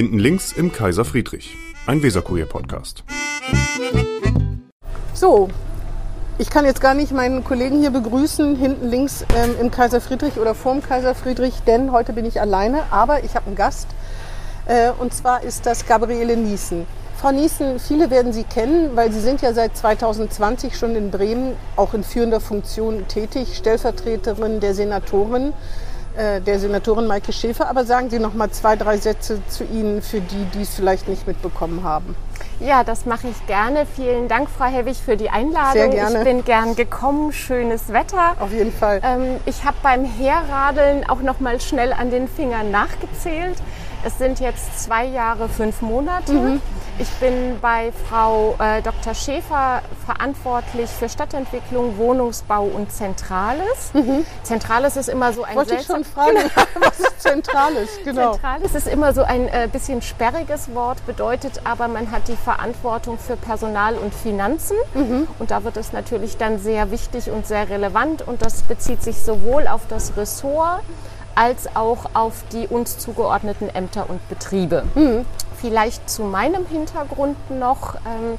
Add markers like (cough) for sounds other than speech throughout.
Hinten links im Kaiser Friedrich, ein Weserkurier-Podcast. So, ich kann jetzt gar nicht meinen Kollegen hier begrüßen, hinten links ähm, im Kaiser Friedrich oder vorm Kaiser Friedrich, denn heute bin ich alleine, aber ich habe einen Gast. Äh, und zwar ist das Gabriele Niesen. Frau Niesen, viele werden Sie kennen, weil Sie sind ja seit 2020 schon in Bremen auch in führender Funktion tätig, Stellvertreterin der Senatorin, der Senatorin Maike Schäfer. Aber sagen Sie noch mal zwei, drei Sätze zu Ihnen, für die, die es vielleicht nicht mitbekommen haben. Ja, das mache ich gerne. Vielen Dank, Frau Hewig, für die Einladung. Sehr gerne. Ich bin gern gekommen. Schönes Wetter. Auf jeden Fall. Ähm, ich habe beim Herradeln auch noch mal schnell an den Fingern nachgezählt. Es sind jetzt zwei Jahre, fünf Monate. Mhm. Ich bin bei Frau äh, Dr. Schäfer verantwortlich für Stadtentwicklung, Wohnungsbau und Zentrales. Zentrales ist immer so ein Mhm. Wollte ich schon fragen, (laughs) (laughs) was ist Zentrales? Genau. Zentrales ist immer so ein äh, bisschen sperriges Wort, bedeutet aber, man hat die Verantwortung für Personal und Finanzen. Und da wird es natürlich dann sehr wichtig und sehr relevant. Und das bezieht sich sowohl auf das Ressort als auch auf die uns zugeordneten Ämter und Betriebe. Vielleicht zu meinem Hintergrund noch. Ähm,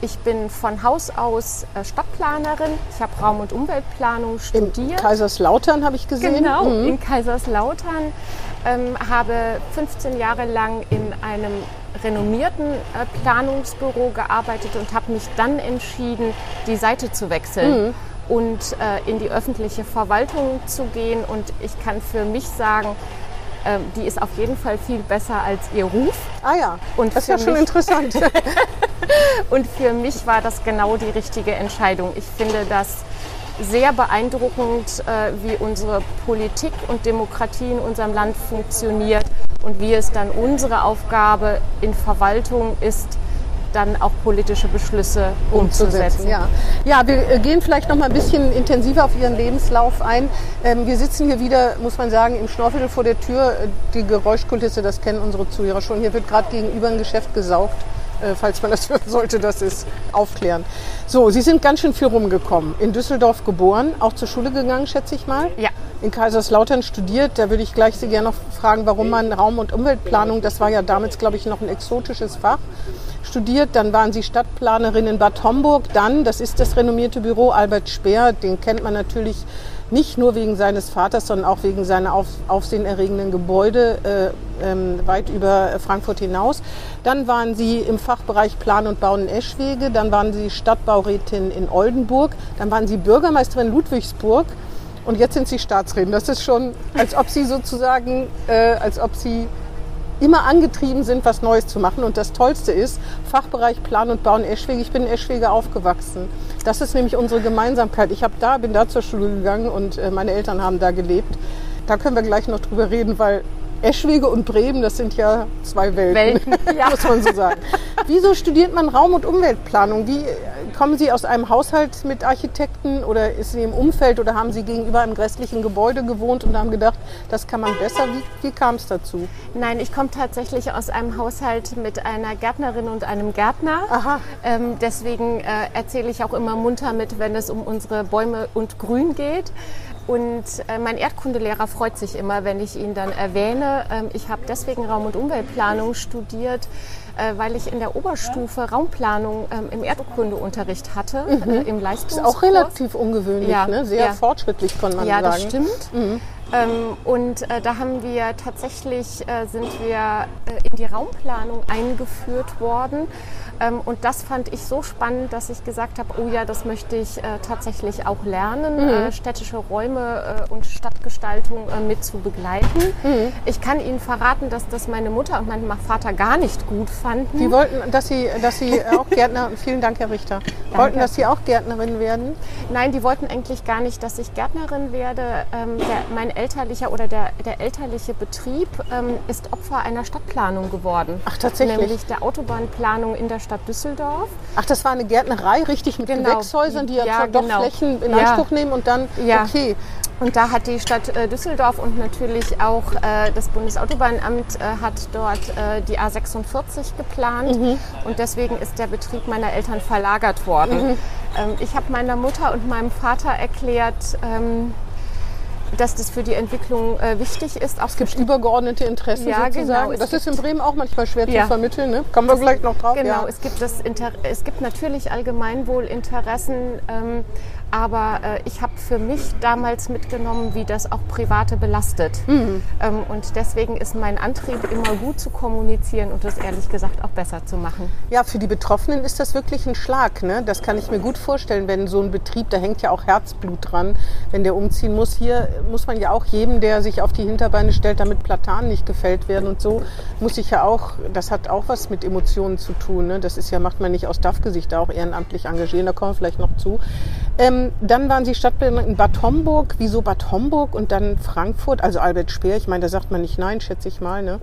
ich bin von Haus aus äh, Stadtplanerin. Ich habe Raum- und Umweltplanung In studiert. Kaiserslautern habe ich gesehen. Genau, Mhm. in Kaiserslautern. Ähm, habe 15 Jahre lang in einem renommierten äh, Planungsbüro gearbeitet und habe mich dann entschieden, die Seite zu wechseln Mhm. Und äh, in die öffentliche Verwaltung zu gehen. Und ich kann für mich sagen, ähm, die ist auf jeden Fall viel besser als ihr Ruf. Ah ja, Und das ist ja schon interessant. (laughs) Und für mich war das genau die richtige Entscheidung. Ich finde das sehr beeindruckend, äh, wie unsere Politik und Demokratie in unserem Land funktioniert und wie es dann unsere Aufgabe in Verwaltung ist, dann auch politische Beschlüsse umzusetzen. Ja, ja wir äh, gehen vielleicht noch mal ein bisschen intensiver auf Ihren Lebenslauf ein. Ähm, wir sitzen hier wieder, muss man sagen, im Schnorrviertel vor der Tür. Äh, Die Geräuschkulisse, das kennen unsere Zuhörer schon. Hier wird gerade gegenüber ein Geschäft gesaugt. Äh, falls man das (laughs) hören sollte, das ist aufklären. So, Sie sind ganz schön viel rumgekommen. In Düsseldorf geboren, auch zur Schule gegangen, schätze ich mal. Ja. In Kaiserslautern studiert. Da würde ich gleich Sie gerne noch fragen, warum man Raum- und Umweltplanung, das war ja damals, glaube ich, noch ein exotisches Fach, studiert. Dann waren Sie Stadtplanerin in Bad Homburg. Dann, das ist das renommierte Büro Albert Speer, den kennt man natürlich nicht nur wegen seines Vaters, sondern auch wegen seiner auf, aufsehenerregenden Gebäude äh, ähm, weit über Frankfurt hinaus. Dann waren Sie im Fachbereich Plan und Bauen in Eschwege. Dann waren Sie Stadtbaurätin in Oldenburg. Dann waren Sie Bürgermeisterin Ludwigsburg. Und jetzt sind Sie Staatsrätin. Das ist schon, als ob Sie sozusagen, äh, als ob Sie immer angetrieben sind, was Neues zu machen. Und das Tollste ist, Fachbereich Plan und Bauen Eschwege. Ich bin in Eschwege aufgewachsen. Das ist nämlich unsere Gemeinsamkeit. Ich habe da, bin da zur Schule gegangen und äh, meine Eltern haben da gelebt. Da können wir gleich noch drüber reden, weil Eschwege und Bremen, das sind ja zwei Welten, Welten, (laughs) ja. muss man so sagen. Wieso studiert man Raum- und Umweltplanung? Wie kommen Sie aus einem Haushalt mit Architekten oder ist Sie im Umfeld oder haben Sie gegenüber einem grässlichen Gebäude gewohnt und haben gedacht, das kann man besser? Wie, wie kam es dazu? Nein, ich komme tatsächlich aus einem Haushalt mit einer Gärtnerin und einem Gärtner. Aha. Ähm, deswegen äh, erzähle ich auch immer munter mit, wenn es um unsere Bäume und Grün geht. Und äh, mein Erdkundelehrer freut sich immer, wenn ich ihn dann erwähne. Ähm, ich habe deswegen Raum- und Umweltplanung studiert, äh, weil ich in der Oberstufe Raumplanung ähm, im Erdkundeunterricht hatte, äh, im Ist Leistungskurs. auch relativ ungewöhnlich, Ja, ne? sehr ja. fortschrittlich, kann man Ja, sagen. Mhm. das stimmt. Ähm, und äh, da haben wir tatsächlich, äh, sind wir äh, in die Raumplanung eingeführt worden. Ähm, und das fand ich so spannend, dass ich gesagt habe, oh ja, das möchte ich äh, tatsächlich auch lernen, Mhm. äh, städtische Räume äh, und Stadtgestaltung mit zu begleiten. Mhm. Ich kann Ihnen verraten, dass das meine Mutter und mein Vater gar nicht gut fanden. Die wollten, dass Sie, dass Sie (laughs) auch Gärtner, vielen Dank, Herr Richter, wollten, dass Sie auch Gärtnerin werden. Nein, die wollten eigentlich gar nicht, dass ich Gärtnerin werde. Ähm, der, mein elterlicher oder der, der elterliche Betrieb ähm, ist Opfer einer Stadtplanung geworden. Ach, tatsächlich? Nämlich der Autobahnplanung in der Stadt Düsseldorf. Ach, das war eine Gärtnerei, richtig mit Genau. Gewächshäusern, die ja, Ja, doch genau. Flächen in Ja. Anspruch nehmen und dann, Ja. okay. Und da hat die Stadt äh, Düsseldorf und natürlich auch äh, das Bundesautobahnamt äh, hat dort äh, die A46 geplant. Mhm. Und deswegen ist der Betrieb meiner Eltern verlagert worden. Mhm. Ähm, ich habe meiner Mutter und meinem Vater erklärt, ähm, dass das für die Entwicklung äh, wichtig ist. Auch es gibt übergeordnete Interessen ja, sozusagen. Genau. Das ist in Bremen auch manchmal schwer ja. zu vermitteln. Ne? Kommen wir vielleicht noch drauf. Genau, ja. es, gibt das Inter es gibt natürlich Allgemeinwohlinteressen. Ähm, aber äh, ich habe für mich damals mitgenommen, wie das auch Private belastet. Mhm. Ähm, und deswegen ist mein Antrieb immer gut zu kommunizieren und das ehrlich gesagt auch besser zu machen. Ja, für die Betroffenen ist das wirklich ein Schlag. Ne? Das kann ich mir gut vorstellen, wenn so ein Betrieb, da hängt ja auch Herzblut dran, wenn der umziehen muss. Hier muss man ja auch jedem, der sich auf die Hinterbeine stellt, damit Platanen nicht gefällt werden und so, muss ich ja auch, das hat auch was mit Emotionen zu tun. Ne? Das ist ja, macht man nicht aus DAF-Gesicht, da auch ehrenamtlich engagieren, da kommen wir vielleicht noch zu. Ähm, dann waren Sie Stadtbildnerin in Bad Homburg. Wieso Bad Homburg und dann Frankfurt? Also Albert Speer, ich meine, da sagt man nicht nein, schätze ich mal. Ne?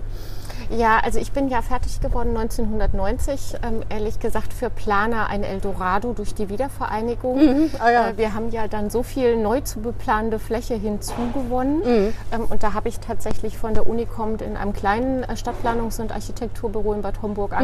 Ja, also ich bin ja fertig geworden 1990, ähm, ehrlich gesagt für Planer ein Eldorado durch die Wiedervereinigung. Mhm. Ah, ja. äh, wir haben ja dann so viel neu zu beplanende Fläche hinzugewonnen mhm. ähm, und da habe ich tatsächlich von der Uni kommend in einem kleinen äh, Stadtplanungs- und Architekturbüro in Bad Homburg mhm.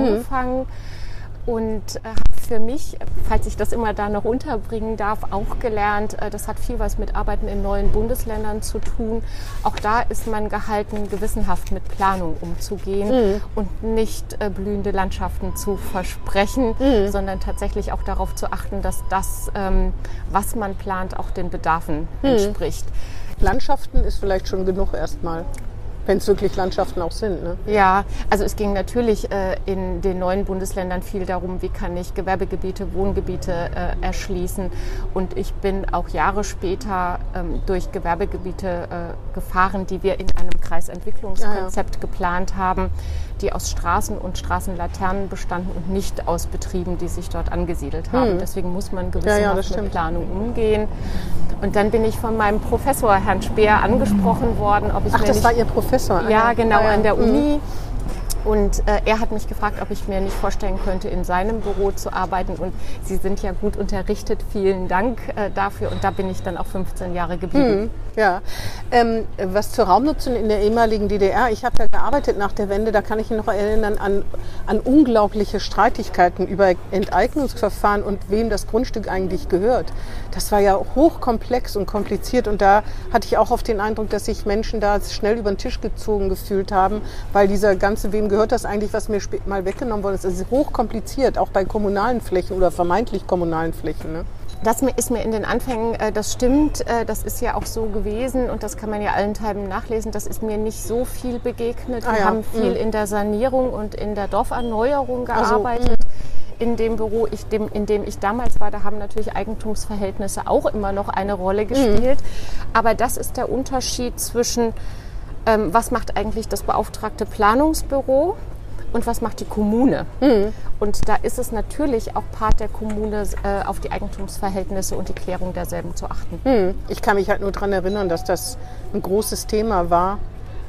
Und äh, habe für mich, falls ich das immer da noch unterbringen darf, auch gelernt, äh, das hat viel was mit Arbeiten in neuen Bundesländern zu tun. Auch da ist man gehalten, gewissenhaft mit Planung umzugehen mhm. und nicht äh, blühende Landschaften zu versprechen, mhm. sondern tatsächlich auch darauf zu achten, dass das, ähm, was man plant, auch den Bedarfen mhm. entspricht. Landschaften ist vielleicht schon genug erstmal. Wenn es wirklich Landschaften auch sind. Ne? Ja, also es ging natürlich äh, in den neuen Bundesländern viel darum, wie kann ich Gewerbegebiete, Wohngebiete äh, erschließen. Und ich bin auch Jahre später ähm, durch Gewerbegebiete äh, gefahren, die wir in einem Kreisentwicklungskonzept ja, ja. geplant haben, die aus Straßen und Straßenlaternen bestanden und nicht aus Betrieben, die sich dort angesiedelt haben. Hm. Deswegen muss man gewissenhaft ja, mit Planung umgehen. Und dann bin ich von meinem Professor, Herrn Speer, angesprochen worden, ob ich Ach, mir das nicht, war Ihr Professor? Ja, genau, an der Uni. Mhm. Und äh, er hat mich gefragt, ob ich mir nicht vorstellen könnte, in seinem Büro zu arbeiten. Und Sie sind ja gut unterrichtet. Vielen Dank äh, dafür. Und da bin ich dann auch 15 Jahre geblieben. Hm, ja. Ähm, was zur Raumnutzung in der ehemaligen DDR. Ich habe ja gearbeitet nach der Wende. Da kann ich mich noch erinnern an, an unglaubliche Streitigkeiten über Enteignungsverfahren und wem das Grundstück eigentlich gehört. Das war ja hochkomplex und kompliziert. Und da hatte ich auch oft den Eindruck, dass sich Menschen da schnell über den Tisch gezogen gefühlt haben, weil dieser ganze Wem gehört das eigentlich, was mir mal weggenommen worden ist. Es ist hochkompliziert, auch bei kommunalen Flächen oder vermeintlich kommunalen Flächen. Ne? Das ist mir in den Anfängen, äh, das stimmt, äh, das ist ja auch so gewesen und das kann man ja allenthalben nachlesen. Das ist mir nicht so viel begegnet. Ah, Wir ja. haben viel mhm. in der Sanierung und in der Dorferneuerung gearbeitet. Also, in dem Büro, ich, dem, in dem ich damals war, da haben natürlich Eigentumsverhältnisse auch immer noch eine Rolle mhm. gespielt. Mhm. Aber das ist der Unterschied zwischen ähm, was macht eigentlich das beauftragte Planungsbüro und was macht die Kommune. Mhm. Und da ist es natürlich auch Part der Kommune, äh, auf die Eigentumsverhältnisse und die Klärung derselben zu achten. Mhm. Ich kann mich halt nur daran erinnern, dass das ein großes Thema war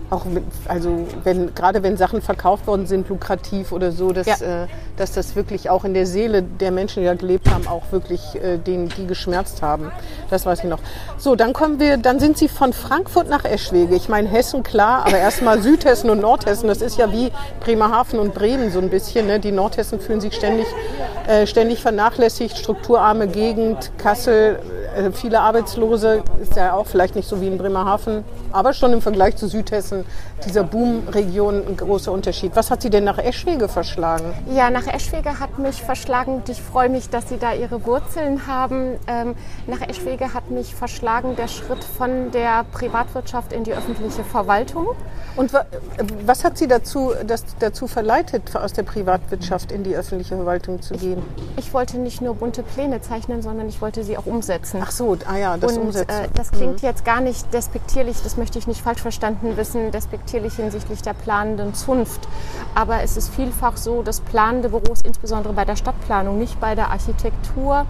auch also wenn gerade wenn Sachen verkauft worden sind, lukrativ oder so, dass, ja. äh, dass das wirklich auch in der Seele der Menschen, die da gelebt haben, auch wirklich äh, denen, die geschmerzt haben. Das weiß ich noch. So, dann kommen wir, dann sind Sie von Frankfurt nach Eschwege. Ich meine Hessen klar, aber erstmal (laughs) Südhessen und Nordhessen. Das ist ja wie Bremerhaven und Bremen so ein bisschen. Ne? Die Nordhessen fühlen sich ständig, äh, ständig vernachlässigt, strukturarme Gegend, Kassel viele Arbeitslose, ist ja auch vielleicht nicht so wie in Bremerhaven, aber schon im Vergleich zu Südhessen, dieser Boomregion ein großer Unterschied. Was hat Sie denn nach Eschwege verschlagen? Ja, nach Eschwege hat mich verschlagen und ich freue mich, dass Sie da Ihre Wurzeln haben. Ähm, nach Eschwege hat mich verschlagen der Schritt von der Privatwirtschaft in die öffentliche Verwaltung. Und was hat Sie dazu, das, dazu verleitet, aus der Privatwirtschaft in die öffentliche Verwaltung zu gehen? Ich wollte nicht nur bunte Pläne zeichnen, sondern ich wollte sie auch umsetzen. Ach so, ah ja, das und, Umsetzen. Äh, das klingt mhm. jetzt gar nicht despektierlich, das möchte ich nicht falsch verstanden wissen, despektierlich hinsichtlich der planenden Zunft. Aber es ist vielfach so, dass planende Büros, insbesondere bei der Stadtplanung, nicht bei der Architektur,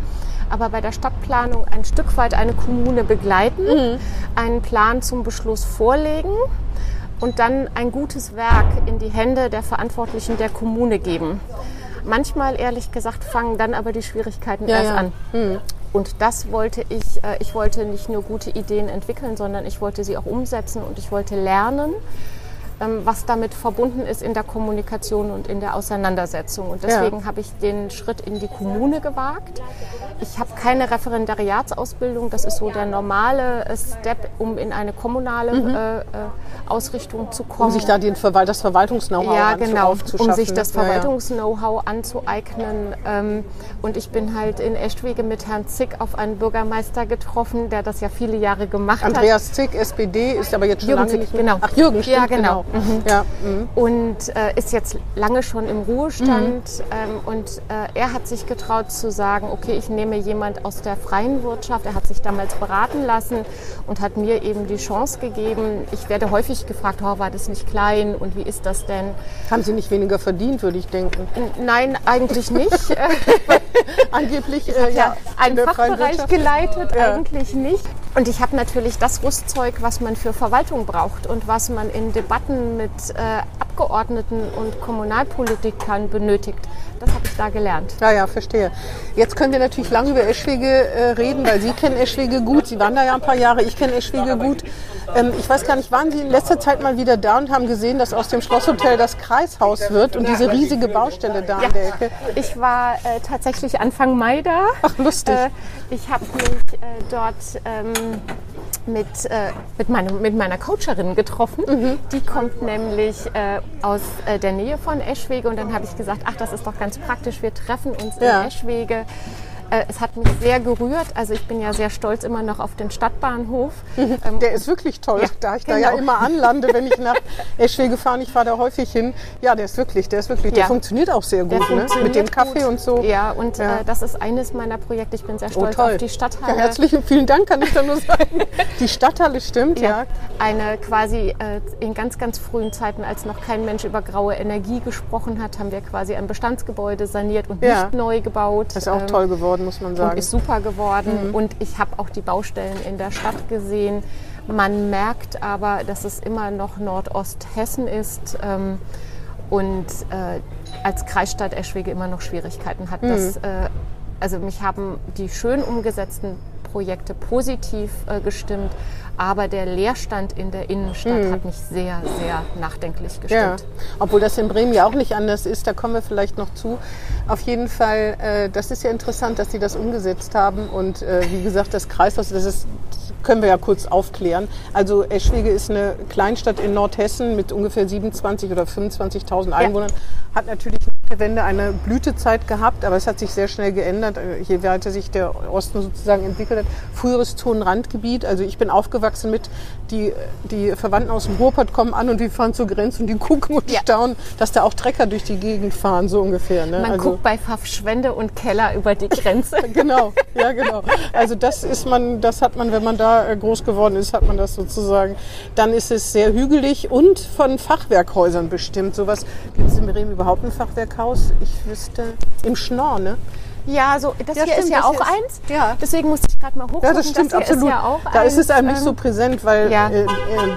aber bei der Stadtplanung ein Stück weit eine Kommune begleiten, mhm. einen Plan zum Beschluss vorlegen und dann ein gutes Werk in die Hände der Verantwortlichen der Kommune geben. Manchmal, ehrlich gesagt, fangen dann aber die Schwierigkeiten ja, erst ja. an. Mhm. Und das wollte ich, äh, ich wollte nicht nur gute Ideen entwickeln, sondern ich wollte sie auch umsetzen und ich wollte lernen. Ähm, was damit verbunden ist in der Kommunikation und in der Auseinandersetzung. Und deswegen ja. habe ich den Schritt in die Kommune gewagt. Ich habe keine Referendariatsausbildung, das ist so der normale äh, Step, um in eine kommunale mhm. äh, äh, Ausrichtung zu kommen. Um sich da den Verwalt das Verwaltungs-Know-how ja, genau, um sich das Verwaltungs-Know-how anzueignen. Ähm, und ich bin halt in Eschwege mit Herrn Zick auf einen Bürgermeister getroffen, der das ja viele Jahre gemacht Andreas hat. Andreas Zick, SPD, ist aber jetzt schon Jürgen lange Zick, nicht mehr. Genau. Ach, Jürgen, stimmt, Ja, genau. genau. Mhm. Ja, mhm. Und äh, ist jetzt lange schon im Ruhestand. Mhm. Ähm, und äh, er hat sich getraut zu sagen, okay, ich nehme jemand aus der freien Wirtschaft. Er hat sich damals beraten lassen und hat mir eben die Chance gegeben. Ich werde häufig gefragt, oh, war das nicht klein und wie ist das denn? Haben Sie nicht weniger verdient, würde ich denken? Nein, eigentlich nicht. (laughs) Angeblich äh, ja, einen Fachbereich geleitet, ja. eigentlich nicht. Und ich habe natürlich das Rüstzeug, was man für Verwaltung braucht und was man in Debatten mit äh, Abgeordneten und Kommunalpolitikern benötigt. Das habe ich da gelernt. Ja, ja, verstehe. Jetzt können wir natürlich lange über Eschwege äh, reden, weil Sie kennen Eschwege gut. Sie waren da ja ein paar Jahre. Ich kenne Eschwege gut. Ähm, ich weiß gar nicht, waren Sie in letzter Zeit mal wieder da und haben gesehen, dass aus dem Schlosshotel das Kreishaus wird und diese riesige Baustelle da ja, an der Ecke? Ich war äh, tatsächlich Anfang Mai da. Ach, lustig. Äh, ich habe mich äh, dort ähm, mit, äh, mit, meinem, mit meiner Coacherin getroffen. Mhm. Die kommt nämlich äh, aus äh, der Nähe von Eschwege und dann habe ich gesagt, ach, das ist doch ganz praktisch, wir treffen uns ja. in Eschwege. Äh, es hat mich sehr gerührt. Also ich bin ja sehr stolz immer noch auf den Stadtbahnhof. (laughs) Ähm, der ist wirklich toll, ja, da ich genau. da ja genau. immer anlande, wenn ich nach (laughs) Eschwege fahre. Ich fahre da häufig hin. Ja, der ist wirklich, der ist wirklich, der funktioniert auch sehr gut, ne? mit dem Kaffee gut. und so. Ja, und ja. Äh, das ist eines meiner Projekte. Ich bin sehr oh, stolz oh, auf die Stadthalle. Ja, herzlichen vielen Dank, kann ich da nur sagen. (laughs) die Stadthalle stimmt, ja. ja. Eine quasi äh, in ganz, ganz frühen Zeiten, als noch kein Mensch über graue Energie gesprochen hat, haben wir quasi ein Bestandsgebäude saniert und nicht neu gebaut. Das ist auch ähm, toll geworden geworden, muss man sagen. Und ist super geworden. Mhm. Und ich habe auch die Baustellen in der Stadt gesehen. Man merkt aber, dass es immer noch Nordosthessen ist. Ähm, und äh, als Kreisstadt Eschwege immer noch Schwierigkeiten hat. Mhm. Das, äh, also mich haben die schön umgesetzten Projekte positiv äh, gestimmt, aber der Leerstand in der Innenstadt mhm. hat mich sehr, sehr nachdenklich gestimmt. Ja. Obwohl das in Bremen ja auch nicht anders ist, da kommen wir vielleicht noch zu. Auf jeden Fall, äh, das ist ja interessant, dass Sie das umgesetzt haben. Und äh, wie gesagt, das Kreishaus, das ist können wir ja kurz aufklären. Also Eschwege ist eine Kleinstadt in Nordhessen mit ungefähr 27 oder 25.000 Einwohnern. Ja. Hat natürlich Wende eine Blütezeit gehabt, aber es hat sich sehr schnell geändert, äh, je weiter sich der Osten sozusagen entwickelt hat. Früheres Zonenrandgebiet. Also ich bin aufgewachsen mit, die, die Verwandten aus dem Ruhrpott kommen an und die fahren zur Grenze und die gucken und ja. staunen, dass da auch Trecker durch die Gegend fahren, so ungefähr. Ne? Man also, guckt bei Pfaffschwende und Keller über die Grenze. (laughs) genau, ja genau. Also das ist man, das hat man, wenn man da äh, groß geworden ist, hat man das sozusagen. Dann ist es sehr hügelig und von Fachwerkhäusern bestimmt. Sowas gibt es in Bremen überhaupt ein Fachwerkhaus? Ich wüsste, im Schnorr, ne? Ja, so, das ja, hier stimmt, ist ja auch eins. Ja. Deswegen musste ich gerade mal hochgucken. Ja, das stimmt, das absolut. Ist ja auch da eins, ist es einem nicht so ähm, präsent, weil ja. äh,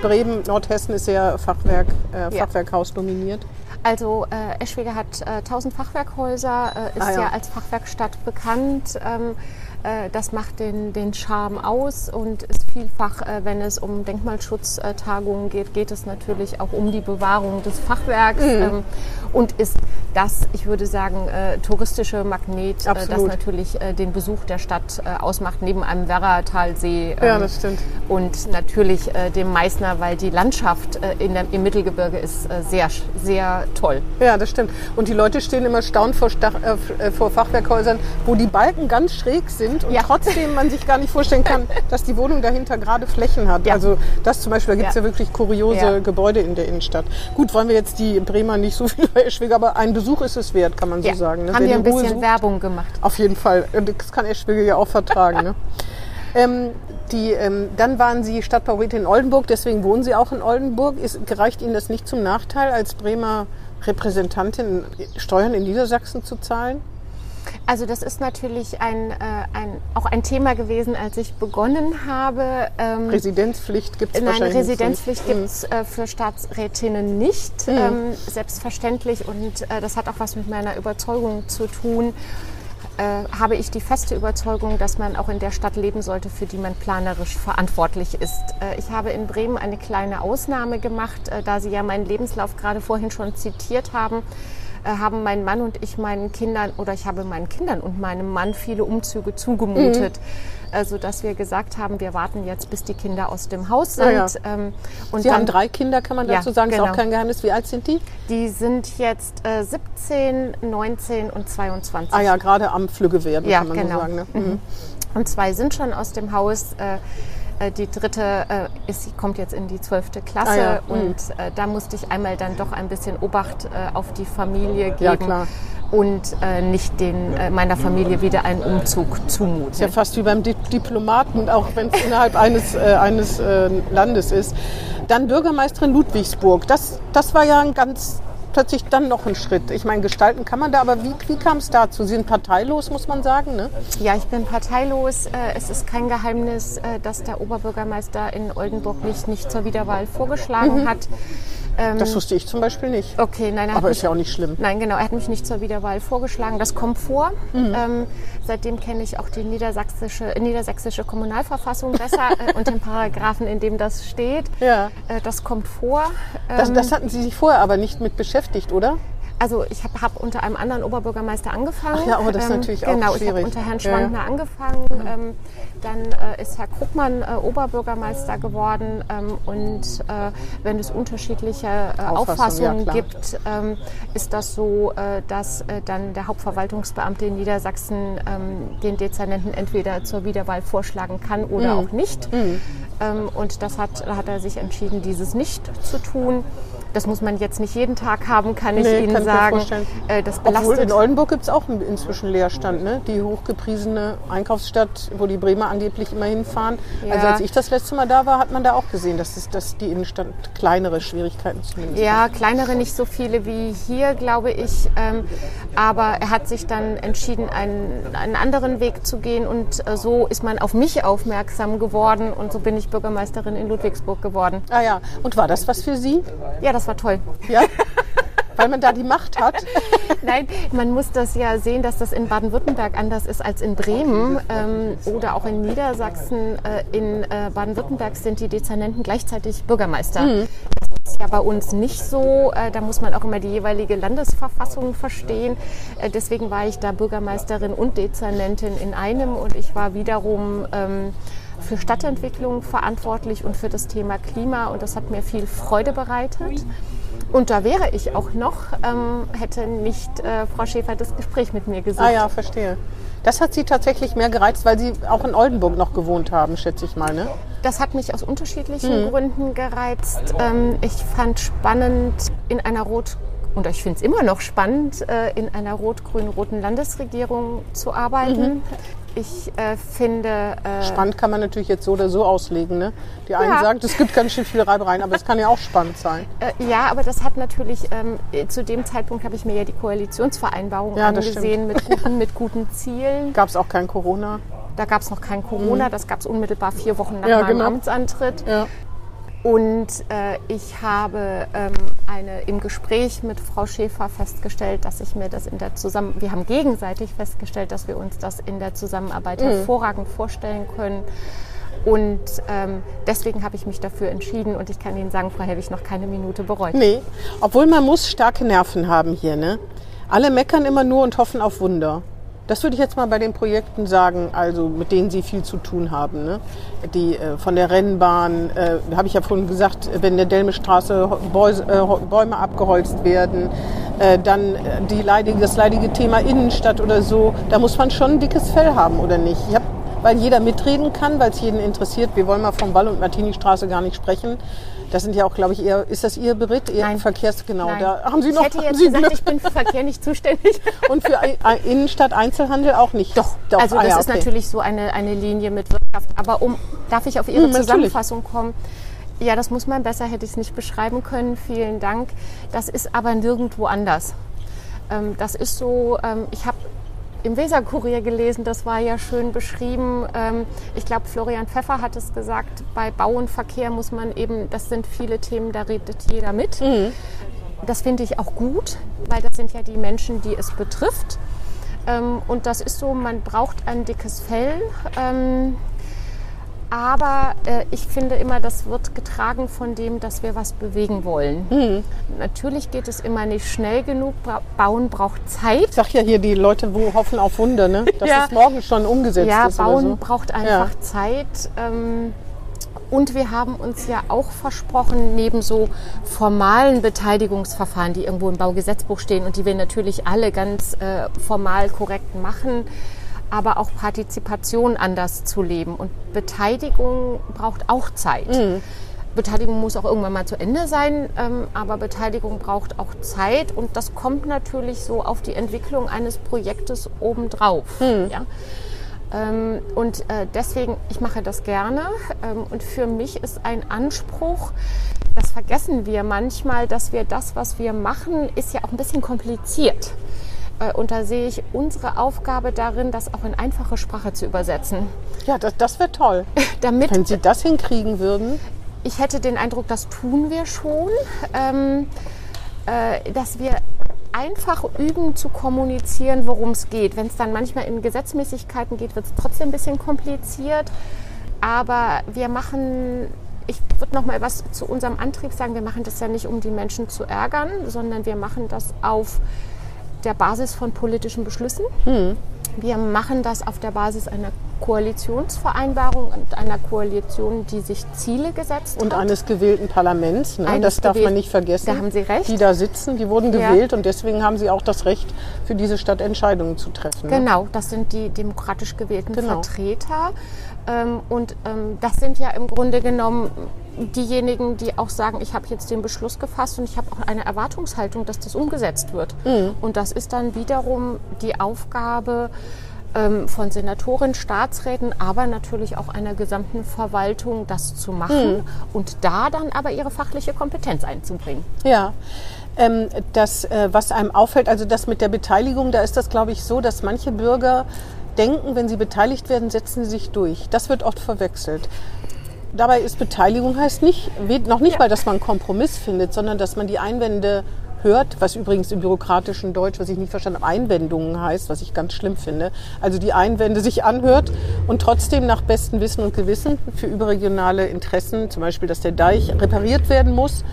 Bremen, Nordhessen ist ja Fachwerk, äh, Fachwerkhaus dominiert. Also äh, Eschwege hat äh, 1000 Fachwerkhäuser, äh, ist ah, ja. als Fachwerkstadt bekannt. Ähm, äh, das macht den, den Charme aus und ist vielfach, äh, wenn es um Denkmalschutztagungen geht, geht es natürlich auch um die Bewahrung des Fachwerks mhm. Ähm, und ist das, ich würde sagen, äh, touristische Magnet, das natürlich den Besuch der Stadt ausmacht, neben einem Werratalsee. ja, ähm, das stimmt. Und natürlich dem Meißner, weil die Landschaft in der, im Mittelgebirge ist sehr, sehr toll. Ja, das stimmt. Und die Leute stehen immer staunend vor, vor Fachwerkhäusern, wo die Balken ganz schräg sind sind und ja. trotzdem man sich gar nicht vorstellen kann, (laughs) dass die Wohnung dahinter gerade Flächen hat. Ja. Also das zum Beispiel, da gibt es ja. ja. wirklich kuriose Gebäude in der Innenstadt. Gut, wollen wir jetzt die Bremer nicht so viel (laughs) bei Eschwege, aber ein Besuch ist es wert, kann man so sagen. Ne? Haben wir ein bisschen sucht, Werbung gemacht. Auf jeden Fall. Das kann Eschwege ja auch vertragen. ne? (laughs) Ähm, die, ähm, dann waren Sie Stadtbaurätin in Oldenburg, deswegen wohnen Sie auch in Oldenburg. Ist, gereicht Ihnen das nicht zum Nachteil, als Bremer Repräsentantin Steuern in Niedersachsen zu zahlen? Also das ist natürlich ein, äh, ein, auch ein Thema gewesen, als ich begonnen habe. Ähm, Residenzpflicht gibt es Nein, Residenzpflicht gibt es äh, für Staatsrätinnen nicht, mhm. ähm, selbstverständlich. Und äh, das hat auch was mit meiner Überzeugung zu tun. äh, habe ich die feste Überzeugung, dass man auch in der Stadt leben sollte, für die man planerisch verantwortlich ist. Äh, ich habe in Bremen eine kleine Ausnahme gemacht, äh, da Sie ja meinen Lebenslauf gerade vorhin schon zitiert haben haben mein Mann und ich meinen Kindern oder ich habe meinen Kindern und meinem Mann viele Umzüge zugemutet. Mhm. Äh, sodass wir gesagt haben, wir warten jetzt, bis die Kinder aus dem Haus sind. Ah, ja. ähm, und Sie dann, haben drei Kinder, kann man dazu ja, sagen, genau. ist auch kein Geheimnis. Wie alt sind die? Die sind jetzt äh, 17, 19 und 22. Ah ja, gerade am Flüggewerden, ja, kann man genau. so sagen. Ne? Mhm. mhm. Und zwei sind schon aus dem Haus. Äh, äh, die dritte äh, ist, kommt jetzt in die zwölfte Klasse ah, ja. und mhm. äh, da musste ich einmal dann doch ein bisschen Obacht äh, auf die Familie geben. Ja, und äh, nicht den, äh, meiner Familie wieder einen Umzug zumuten. Ist ja fast wie beim Di Diplomaten, auch wenn es innerhalb eines, eines Landes ist. Dann Bürgermeisterin Ludwigsburg. Das, das war ja ein ganz plötzlich dann noch ein Schritt. Ich meine, gestalten kann man da, aber wie, wie kam es dazu? Sie sind parteilos, muss man sagen, ne? Ja, ich bin parteilos. Äh, es ist kein Geheimnis, äh, dass der Oberbürgermeister in Oldenburg mich nicht zur Wiederwahl vorgeschlagen mhm. hat. Ähm, das wusste ich zum Beispiel nicht. Okay, nein. Aber ist ja auch nicht schlimm. Nein, genau. Er hat mich nicht zur Wiederwahl vorgeschlagen. Das kommt vor. Mhm. Ähm, seitdem kenne ich auch die niedersächsische, niedersächsische Kommunalverfassung besser äh, und den Paragraphen, in dem das steht. Ja. Äh, das kommt vor. Ähm, das, das hatten Sie sich vorher aber nicht mit beschäftigt, oder? Also ich habe hab unter einem anderen Oberbürgermeister angefangen. Ach ja, aber das ist ähm, natürlich genau, auch schwierig. Genau, ich habe unter Herrn Schwandner ja. angefangen. Mhm. Ähm, dann äh, ist Herr Krugmann äh, Oberbürgermeister geworden. Ähm, und äh, wenn es unterschiedliche äh, Auffassungen ja, gibt, ähm, ist das so, äh, dass äh, dann der Hauptverwaltungsbeamte in Niedersachsen ähm, den Dezernenten entweder zur Wiederwahl vorschlagen kann oder mhm. auch nicht. Mhm. Und das hat, hat er sich entschieden, dieses nicht zu tun. Das muss man jetzt nicht jeden Tag haben, kann ich nee, Ihnen kann sagen. Ich äh, das belastet. Obwohl in Oldenburg gibt es auch inzwischen Leerstand, ne? die hochgepriesene Einkaufsstadt, wo die Bremer angeblich immer hinfahren. Ja. Also als ich das letzte Mal da war, hat man da auch gesehen, dass, es, dass die Innenstadt kleinere Schwierigkeiten zumindest Ja, hat. kleinere, nicht so viele wie hier, glaube ich. Ähm, aber er hat sich dann entschieden, einen, einen anderen Weg zu gehen und äh, so ist man auf mich aufmerksam geworden und so bin ich Bürgermeisterin in Ludwigsburg geworden. Ah ja, und war das was für Sie? Ja, das das war toll. Ja? (laughs) Weil man da die Macht hat? (laughs) Nein, man muss das ja sehen, dass das in Baden-Württemberg anders ist als in Bremen ähm, oder auch in Niedersachsen. Äh, in äh, Baden-Württemberg sind die Dezernenten gleichzeitig Bürgermeister. Mhm. Das ist ja bei uns nicht so. Äh, da muss man auch immer die jeweilige Landesverfassung verstehen. Äh, deswegen war ich da Bürgermeisterin und Dezernentin in einem und ich war wiederum ähm, für Stadtentwicklung verantwortlich und für das Thema Klima und das hat mir viel Freude bereitet. Und da wäre ich auch noch, ähm, hätte nicht äh, Frau Schäfer das Gespräch mit mir gesucht. Ah ja, verstehe. Das hat Sie tatsächlich mehr gereizt, weil Sie auch in Oldenburg noch gewohnt haben, schätze ich mal, ne? Das hat mich aus unterschiedlichen mhm. Gründen gereizt. Ähm, ich fand spannend, in einer Rot- und ich finde es immer noch spannend, äh, in einer rot-grün-roten Landesregierung zu arbeiten. Mhm. Ich äh, finde. Äh, spannend kann man natürlich jetzt so oder so auslegen. Ne? Die einen ja. sagen, es gibt ganz schön viele Reibereien, aber es kann ja auch spannend sein. Äh, ja, aber das hat natürlich, ähm, zu dem Zeitpunkt habe ich mir ja die Koalitionsvereinbarung ja, angesehen mit guten, mit guten Zielen. Gab es auch kein Corona? Da gab es noch kein Corona, mhm. das gab es unmittelbar vier Wochen nach ja, meinem genau. Amtsantritt. Ja. Und äh, ich habe ähm, eine, im Gespräch mit Frau Schäfer festgestellt, dass ich mir das in der Zusammen wir haben gegenseitig festgestellt, dass wir uns das in der Zusammenarbeit mhm. hervorragend vorstellen können. Und ähm, deswegen habe ich mich dafür entschieden und ich kann Ihnen sagen, Frau Helwig, noch keine Minute bereut. Nee, obwohl man muss starke Nerven haben hier. Ne? Alle meckern immer nur und hoffen auf Wunder. Das würde ich jetzt mal bei den Projekten sagen, also mit denen Sie viel zu tun haben. Ne? Die äh, von der Rennbahn, äh, habe ich ja vorhin gesagt, wenn der Delmestraße äh, Bäume abgeholzt werden, äh, dann äh, die leidige, das leidige Thema Innenstadt oder so, da muss man schon ein dickes Fell haben, oder nicht? Ich hab, weil jeder mitreden kann, weil es jeden interessiert. Wir wollen mal vom Wall- und Martini-Straße gar nicht sprechen. Das sind ja auch, glaube ich, eher, ist das Ihr Beritt? Ihr Nein. Verkehrs, genau. Nein. Da haben Sie noch. Ich hätte jetzt gesagt, Glück. ich bin für Verkehr nicht zuständig. (laughs) Und für Innenstadt Einzelhandel auch nicht? Doch. Doch. Also ah, das ja, ist natürlich so eine, eine Linie mit Wirtschaft. Aber um, darf ich auf Ihre hm, Zusammenfassung kommen? Ja, das muss man besser, hätte ich es nicht beschreiben können. Vielen Dank. Das ist aber nirgendwo anders. Ähm, das ist so, ähm, ich habe im Weserkurier gelesen, das war ja schön beschrieben. Ähm, ich glaube, Florian Pfeffer hat es gesagt, bei Bau und Verkehr muss man eben, das sind viele Themen, da redet jeder mit. Mhm. Das finde ich auch gut, weil das sind ja die Menschen, die es betrifft. Ähm, und das ist so, man braucht ein dickes Fell. Aber äh, ich finde immer, das wird getragen von dem, dass wir was bewegen wollen. Mhm. Natürlich geht es immer nicht schnell genug. Bra bauen braucht Zeit. Ich sag ja hier, die Leute wo hoffen auf Wunder, ne? dass Ja. es morgen schon umgesetzt Ja, ist. bauen oder so. braucht einfach Ja. Zeit. Ähm, und wir haben uns ja auch versprochen, neben so formalen Beteiligungsverfahren, die irgendwo im Baugesetzbuch stehen und die wir natürlich alle ganz äh, formal korrekt machen, aber auch Partizipation anders zu leben. Und Beteiligung braucht auch Zeit. Beteiligung muss auch irgendwann mal zu Ende sein, ähm, aber Beteiligung braucht auch Zeit und das kommt natürlich so auf die Entwicklung eines Projektes obendrauf. Ja? Ähm, und äh, deswegen, ich mache das gerne ähm, und für mich ist ein Anspruch, das vergessen wir manchmal, dass wir das, was wir machen, ist ja auch ein bisschen kompliziert. Äh, Und da sehe ich unsere Aufgabe darin, das auch in einfache Sprache zu übersetzen. Ja, das, das wäre toll. (laughs) Damit Wenn Sie das hinkriegen würden. ich hätte den Eindruck, das tun wir schon, ähm, äh, dass wir einfach üben zu kommunizieren, worum es geht. Wenn es dann manchmal in Gesetzmäßigkeiten geht, wird es trotzdem ein bisschen kompliziert. Aber wir machen, ich würde noch mal was zu unserem Antrieb sagen, wir machen das ja nicht, um die Menschen zu ärgern, sondern wir machen das auf der Basis von politischen Beschlüssen. Wir machen das auf der Basis einer Koalitionsvereinbarung und einer Koalition, die sich Ziele gesetzt Und hat. eines gewählten Parlaments. Ne? Das darf man nicht vergessen. Da haben Sie recht. Die da sitzen, die wurden Ja. gewählt und deswegen haben sie auch das Recht, für diese Stadt Entscheidungen zu treffen. ne? Genau, das sind die demokratisch gewählten Genau. Vertreter. Ähm, und ähm, das sind ja im Grunde genommen diejenigen, die auch sagen, ich habe jetzt den Beschluss gefasst und ich habe auch eine Erwartungshaltung, dass das umgesetzt wird. Mhm. Und das ist dann wiederum die Aufgabe ähm, von Senatoren, Staatsräten, aber natürlich auch einer gesamten Verwaltung, das zu machen Mhm. und da dann aber ihre fachliche Kompetenz einzubringen. Ja. Ähm, das, äh, was einem auffällt, also das mit der Beteiligung, da ist das, glaube ich, so, dass manche Bürger denken, wenn sie beteiligt werden, setzen sie sich durch. Das wird oft verwechselt. Dabei ist Beteiligung heißt nicht, noch nicht mal, dass man einen Kompromiss findet, sondern dass man die Einwände hört, was übrigens im bürokratischen Deutsch, was ich nicht verstanden habe, Einwendungen heißt, was ich ganz schlimm finde. Also die Einwände sich anhört und trotzdem nach bestem Wissen und Gewissen für überregionale Interessen, zum Beispiel, dass der Deich repariert werden muss,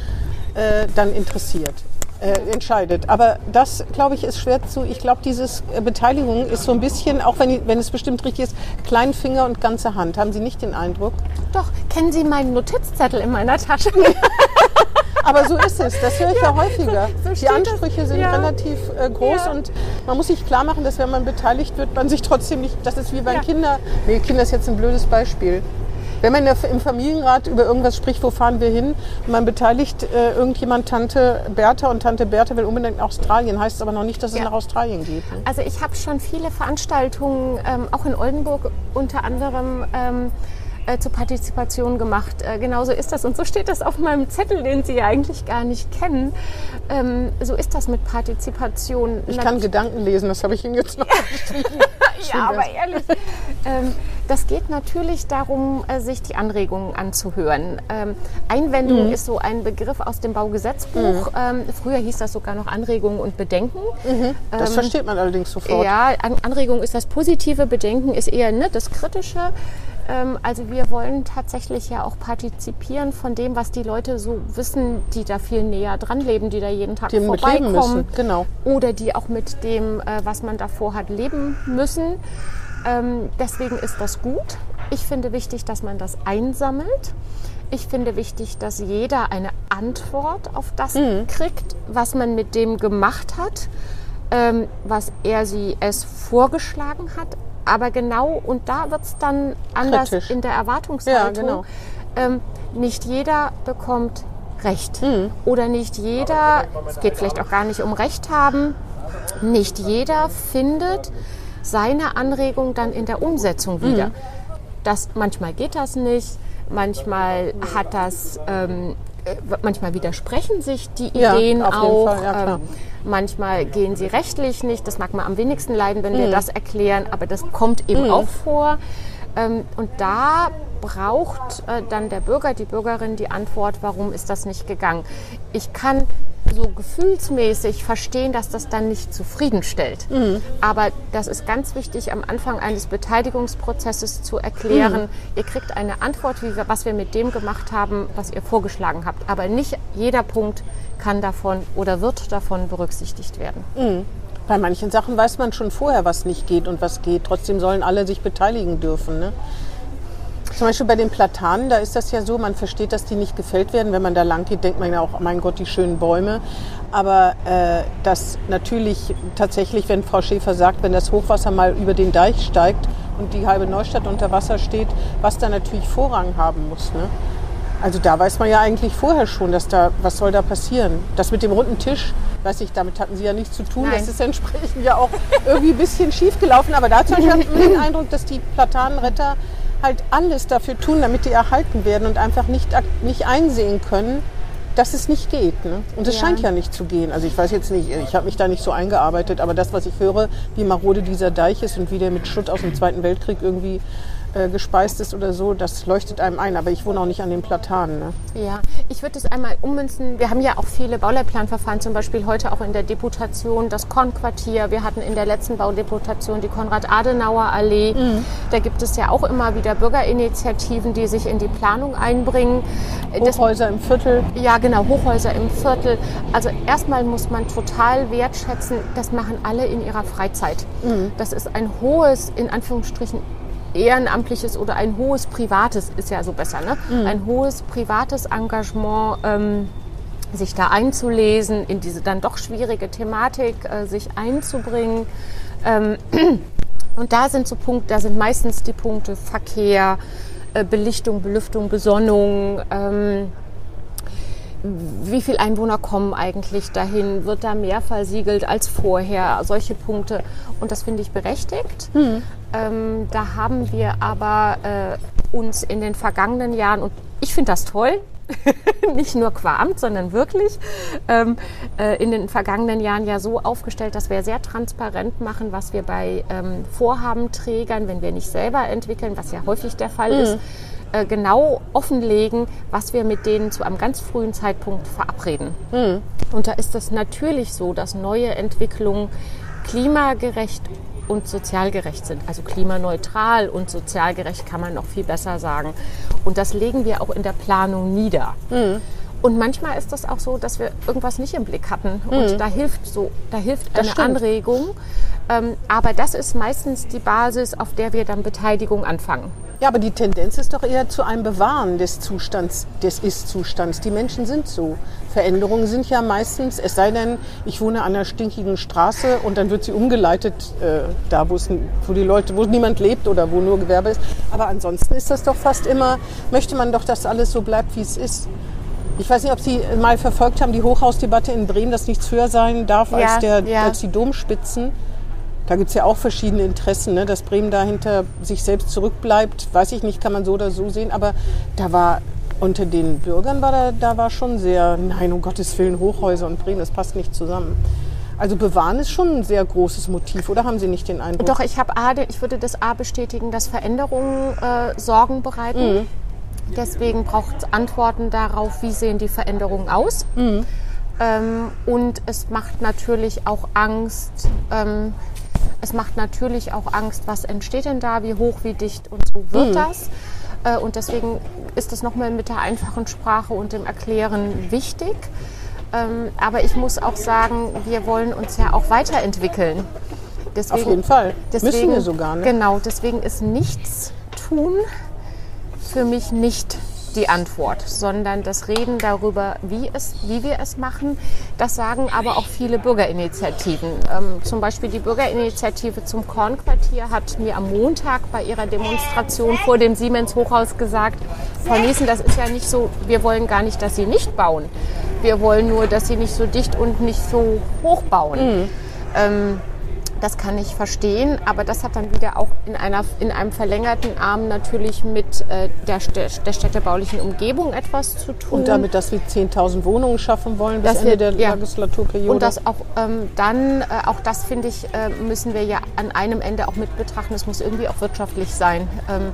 äh, dann interessiert. Äh, entscheidet. Aber das, glaube ich, ist schwer zu. Ich glaube, dieses äh, Beteiligung ist so ein bisschen, auch wenn, wenn es bestimmt richtig ist, Kleinfinger und ganze Hand. Haben Sie nicht den Eindruck? Doch, kennen Sie meinen Notizzettel in meiner Tasche? (laughs) Aber so ist es. Das höre ich ja, häufiger. so Die steht es. Ansprüche sind Ja. relativ äh, groß Ja. und man muss sich klar machen, dass wenn man beteiligt wird, man sich trotzdem nicht. Das ist wie bei Ja. Kindern. Nee, Kinder ist jetzt ein blödes Beispiel. Wenn man im Familienrat über irgendwas spricht, wo fahren wir hin, man beteiligt äh, irgendjemand Tante Bertha und Tante Bertha will unbedingt nach Australien, heißt es aber noch nicht, dass es Ja. nach Australien geht. Ne? Also ich habe schon viele Veranstaltungen, ähm, auch in Oldenburg unter anderem, ähm, äh, zur Partizipation gemacht. Äh, genauso ist das und so steht das auf meinem Zettel, den Sie ja eigentlich gar nicht kennen. Ähm, so ist das mit Partizipation. Ich kann Gedanken lesen, das habe ich Ihnen jetzt noch (laughs) geschrieben. ja, aber ehrlich. ähm, das geht natürlich darum, äh, sich die Anregungen anzuhören. Ähm, Einwendung Mhm. ist so ein Begriff aus dem Baugesetzbuch. Ähm, früher hieß das sogar noch Anregungen und Bedenken. Das versteht man allerdings sofort. Ja, An Anregung ist das Positive, Bedenken ist eher ne, das Kritische. Ähm, also wir wollen tatsächlich ja auch partizipieren von dem, was die Leute so wissen, die da viel näher dran leben, die da jeden Tag Die vorbeikommen. genau. Oder die auch mit dem, äh, was man davor hat, leben müssen. Ähm, deswegen ist das gut. Ich finde wichtig, dass man das einsammelt. Ich finde wichtig, dass jeder eine Antwort auf das Mhm. kriegt, was man mit dem gemacht hat, ähm, was er sie es vorgeschlagen hat. Aber genau, und da wird es dann anders Kritisch. in der Erwartungshaltung. Ja, genau. ähm, nicht jeder bekommt Recht. Mhm. Oder nicht jeder, es geht vielleicht auch gar nicht um Recht haben, nicht jeder findet seine Anregung dann in der Umsetzung wieder. Mhm. Das, manchmal geht das nicht, manchmal hat das, ähm, äh, manchmal widersprechen sich die Ja, Ideen auf jeden auch. Fall, ja, klar. ähm, manchmal gehen sie rechtlich nicht. Das mag man am wenigsten leiden, wenn Mhm. wir das erklären, aber das kommt eben auch vor. Ähm, und da braucht äh, dann der Bürger, die Bürgerin die Antwort, warum ist das nicht gegangen. Ich kann so gefühlsmäßig verstehen, dass das dann nicht zufriedenstellt. Aber das ist ganz wichtig, am Anfang eines Beteiligungsprozesses zu erklären, ihr kriegt eine Antwort, wie wir, was wir mit dem gemacht haben, was ihr vorgeschlagen habt. Aber nicht jeder Punkt kann davon oder wird davon berücksichtigt werden. Bei manchen Sachen weiß man schon vorher, was nicht geht und was geht. Trotzdem sollen alle sich beteiligen dürfen. Ne? Zum Beispiel bei den Platanen, da ist das ja so, man versteht, dass die nicht gefällt werden. Wenn man da lang geht, denkt man ja auch, mein Gott, die schönen Bäume. Aber äh, dass natürlich tatsächlich, wenn Frau Schäfer sagt, wenn das Hochwasser mal über den Deich steigt und die halbe Neustadt unter Wasser steht, was da natürlich Vorrang haben muss. Ne? Also da weiß man ja eigentlich vorher schon, dass da, was soll da passieren. Das mit dem runden Tisch, weiß ich, damit hatten Sie ja nichts zu tun. Nein. Das ist entsprechend ja auch irgendwie ein bisschen schief gelaufen. Aber da zum Beispiel habe ich (laughs) den Eindruck, dass die Platanenretter halt alles dafür tun, damit die erhalten werden und einfach nicht, nicht einsehen können, dass es nicht geht. Ne? Und es Ja. scheint ja nicht zu gehen. Also ich weiß jetzt nicht, ich habe mich da nicht so eingearbeitet, aber das, was ich höre, wie marode dieser Deich ist und wie der mit Schutt aus dem Zweiten Weltkrieg irgendwie äh, gespeist ist oder so, das leuchtet einem ein. Aber ich wohne auch nicht an den Platanen. Ne? Ja, ich würde es einmal ummünzen. Wir haben ja auch viele Bauleitplanverfahren, zum Beispiel heute auch in der Deputation das Kornquartier. Wir hatten in der letzten Baudeputation die Konrad-Adenauer-Allee. Da gibt es ja auch immer wieder Bürgerinitiativen, die sich in die Planung einbringen. Das- Hochhäuser im Viertel. ja, genau, Hochhäuser im Viertel. Also erstmal muss man total wertschätzen, das machen alle in ihrer Freizeit. Das ist ein hohes, in Anführungsstrichen, ehrenamtliches oder ein hohes privates, ist ja so besser, ne? Ein hohes privates Engagement. Ähm, sich da einzulesen, in diese dann doch schwierige Thematik äh, sich einzubringen. Ähm, (clears throat) und da sind so Punkte, da sind meistens die Punkte Verkehr, äh, Belichtung, Belüftung, Besonnung, ähm, wie viele Einwohner kommen eigentlich dahin? Wird da mehr versiegelt als vorher? Solche Punkte. Und das finde ich berechtigt. Ähm, da haben wir aber äh, uns in den vergangenen Jahren, und ich finde das toll, (laughs) nicht nur qua Amt, sondern wirklich ähm, äh, in den vergangenen Jahren ja so aufgestellt, dass wir sehr transparent machen, was wir bei ähm, Vorhabenträgern, wenn wir nicht selber entwickeln, was ja häufig der Fall ist, äh, genau offenlegen, was wir mit denen zu einem ganz frühen Zeitpunkt verabreden. Und da ist es natürlich so, dass neue Entwicklungen klimagerecht und sozialgerecht sind. Also klimaneutral und sozialgerecht kann man noch viel besser sagen. Und das legen wir auch in der Planung nieder. Und manchmal ist das auch so, dass wir irgendwas nicht im Blick hatten. Und da hilft so, da hilft eine. Anregung. Ähm, aber das ist meistens die Basis, auf der wir dann Beteiligung anfangen. Ja, aber die Tendenz ist doch eher zu einem Bewahren des Zustands, des Ist-Zustands. Die Menschen sind so. Veränderungen sind ja meistens, es sei denn, ich wohne an einer stinkigen Straße und dann wird sie umgeleitet, äh, da wo, es, wo die Leute, wo niemand lebt oder wo nur Gewerbe ist. Aber ansonsten ist das doch fast immer, möchte man doch, dass alles so bleibt, wie es ist. Ich weiß nicht, ob Sie mal verfolgt haben, die Hochhausdebatte in Bremen, dass nichts höher sein darf als, Ja, der, ja. als die Domspitzen. Da gibt es ja auch verschiedene Interessen, ne? dass Bremen da hinter sich selbst zurückbleibt. Weiß ich nicht, kann man so oder so sehen. Aber da war unter den Bürgern war da, da war schon sehr, nein, um Gottes Willen, Hochhäuser und Bremen, das passt nicht zusammen. Also bewahren ist schon ein sehr großes Motiv, oder haben Sie nicht den Eindruck? Doch, ich habe A, ich würde das A bestätigen, dass Veränderungen äh, Sorgen bereiten. Deswegen braucht es Antworten darauf, wie sehen die Veränderungen aus. Ähm, und es macht natürlich auch Angst. Ähm, es macht natürlich auch Angst, was entsteht denn da, wie hoch, wie dicht und so wird das. Äh, und deswegen ist das nochmal mit der einfachen Sprache und dem Erklären wichtig. Ähm, aber ich muss auch sagen, wir wollen uns ja auch weiterentwickeln. Deswegen, Auf jeden Fall. Deswegen, Müssen wir sogar. Ne? Genau, deswegen ist nichts tun für mich nicht die Antwort, sondern das Reden darüber, wie, es, wie wir es machen. Das sagen aber auch viele Bürgerinitiativen. Ähm, zum Beispiel die Bürgerinitiative zum Kornquartier hat mir am Montag bei ihrer Demonstration vor dem Siemens Hochhaus gesagt, Frau Niesen, das ist ja nicht so, wir wollen gar nicht, dass Sie nicht bauen. Wir wollen nur, dass Sie nicht so dicht und nicht so hoch bauen. Ähm, das kann ich verstehen, aber das hat dann wieder auch in, einer, in einem verlängerten Arm natürlich mit äh, der, der städtebaulichen Umgebung etwas zu tun. Und damit, dass wir 10.000 Wohnungen schaffen wollen bis Dass Ende wir- der ja. Legislaturperiode. Und das auch ähm, dann, äh, auch das finde ich, äh, müssen wir ja an einem Ende auch mit betrachten. Es muss irgendwie auch wirtschaftlich sein. Ähm,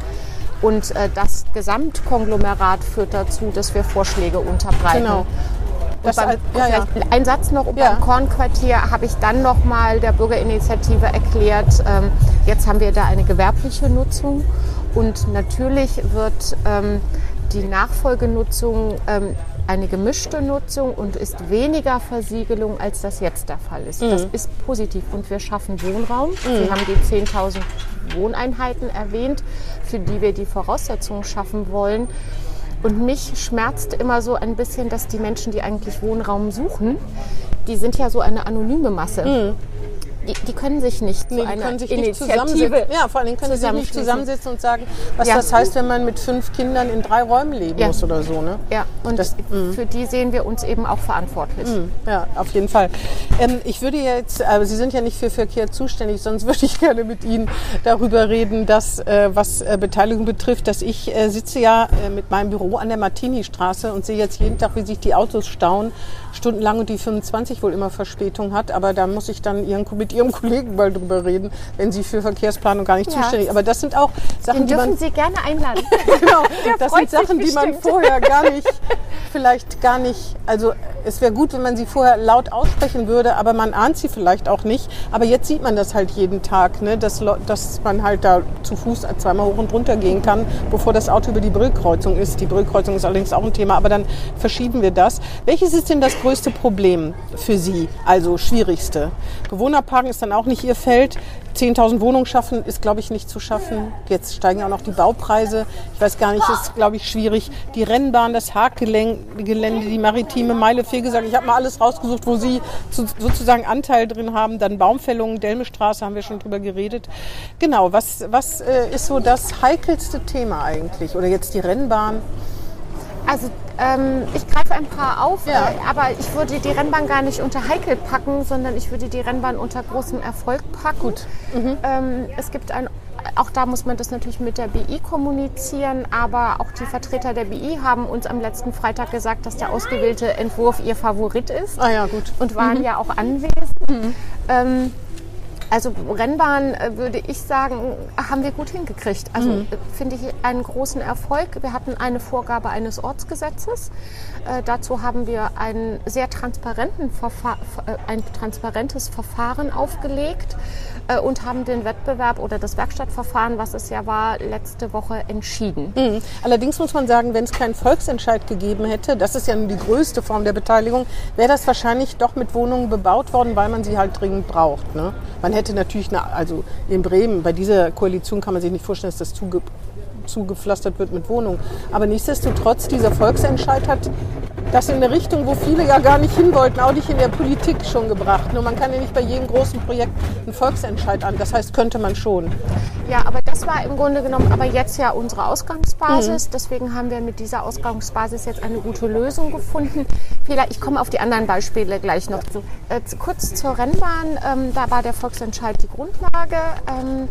und äh, das Gesamtkonglomerat führt dazu, dass wir Vorschläge unterbreiten. Genau. Das, beim, ja, ja. Ein Satz noch, ja. beim Kornquartier habe ich dann nochmal der Bürgerinitiative erklärt, ähm, jetzt haben wir da eine gewerbliche Nutzung und natürlich wird ähm, die Nachfolgenutzung ähm, eine gemischte Nutzung und ist weniger Versiegelung, als das jetzt der Fall ist. Mhm. Das ist positiv und wir schaffen Wohnraum. Mhm. Sie haben die 10.000 Wohneinheiten erwähnt, für die wir die Voraussetzungen schaffen wollen. Und mich schmerzt immer so ein bisschen, dass die Menschen, die eigentlich Wohnraum suchen, die sind ja so eine anonyme Masse. Mhm die, die, können sich nicht nee, zu einer können sich Initiative Ja, vor allem können sie sich nicht zusammensitzen und sagen, was ja. das heißt, wenn man mit fünf Kindern in drei Räumen leben ja. muss oder so. Ne? Ja, und das, mm. für die sehen wir uns eben auch verantwortlich. Mm. Ja, auf jeden Fall. Ähm, ich würde jetzt, aber Sie sind ja nicht für Verkehr zuständig, sonst würde ich (laughs) gerne mit Ihnen darüber reden, dass äh, was äh, Beteiligung betrifft, dass ich äh, sitze ja äh, mit meinem Büro an der Martini-Straße und sehe jetzt jeden Tag, wie sich die Autos stauen, stundenlang und die 25 wohl immer Verspätung hat. Aber da muss ich dann Ihren, mit Ihrem Kollegen mal drüber reden, wenn Sie für Verkehrsplanung gar nicht ja. zuständig sind. Aber das sind auch Sachen, Den die man... Sie gerne einladen. (laughs) genau, (laughs) das sind Sachen, die man vorher gar (laughs) nicht, vielleicht gar nicht, also es wäre gut, wenn man sie vorher laut aussprechen würde, aber man ahnt sie vielleicht auch nicht. Aber jetzt sieht man das halt jeden Tag, ne? dass, dass man halt da zu Fuß zweimal hoch und runter gehen kann, bevor das Auto über die Brillkreuzung ist. Die Brillkreuzung ist allerdings auch ein Thema, aber dann verschieben wir das. Welches ist denn das größte Problem für Sie, also schwierigste? Bewohnerparken ist dann auch nicht Ihr Feld. 10.000 Wohnungen schaffen ist, glaube ich, nicht zu schaffen. Jetzt steigen auch noch die Baupreise. Ich weiß gar nicht, ist, glaube ich, schwierig. Die Rennbahn, das Hackgelände, die maritime Meile, viel gesagt. Ich habe mal alles rausgesucht, wo Sie sozusagen Anteil drin haben. Dann Baumfällungen, Delmestraße haben wir schon drüber geredet. Genau, was, was äh, ist so das heikelste Thema eigentlich? Oder jetzt die Rennbahn? Also ähm, ich greife ein paar auf, ja. äh, aber ich würde die Rennbahn gar nicht unter heikel packen, sondern ich würde die Rennbahn unter großem Erfolg packen. Gut. Mhm. Ähm, es gibt ein auch da muss man das natürlich mit der BI kommunizieren, aber auch die Vertreter der BI haben uns am letzten Freitag gesagt, dass der ausgewählte Entwurf ihr Favorit ist. Ah ja, gut. Und waren mhm. ja auch anwesend. Mhm. Ähm, also Rennbahn äh, würde ich sagen, haben wir gut hingekriegt. Also mhm. finde ich einen großen Erfolg. Wir hatten eine Vorgabe eines Ortsgesetzes. Äh, dazu haben wir ein sehr transparenten äh, ein transparentes Verfahren aufgelegt äh, und haben den Wettbewerb oder das Werkstattverfahren, was es ja war, letzte Woche entschieden. Mhm. Allerdings muss man sagen, wenn es keinen Volksentscheid gegeben hätte, das ist ja die größte Form der Beteiligung, wäre das wahrscheinlich doch mit Wohnungen bebaut worden, weil man sie halt dringend braucht. Ne? Man hätte natürlich, eine, also in Bremen, bei dieser Koalition kann man sich nicht vorstellen, dass das zuge zugepflastert wird mit Wohnungen. Aber nichtsdestotrotz, dieser Volksentscheid hat das in eine Richtung, wo viele ja gar nicht hin wollten, auch nicht in der Politik schon gebracht. Nur man kann ja nicht bei jedem großen Projekt einen Volksentscheid an. Das heißt, könnte man schon. Ja, aber das war im Grunde genommen aber jetzt ja unsere Ausgangsbasis. Mhm. Deswegen haben wir mit dieser Ausgangsbasis jetzt eine gute Lösung gefunden. Vielleicht, ich komme auf die anderen Beispiele gleich noch zu. Äh, kurz zur Rennbahn. Ähm, da war der Volksentscheid die Grundlage. Ähm,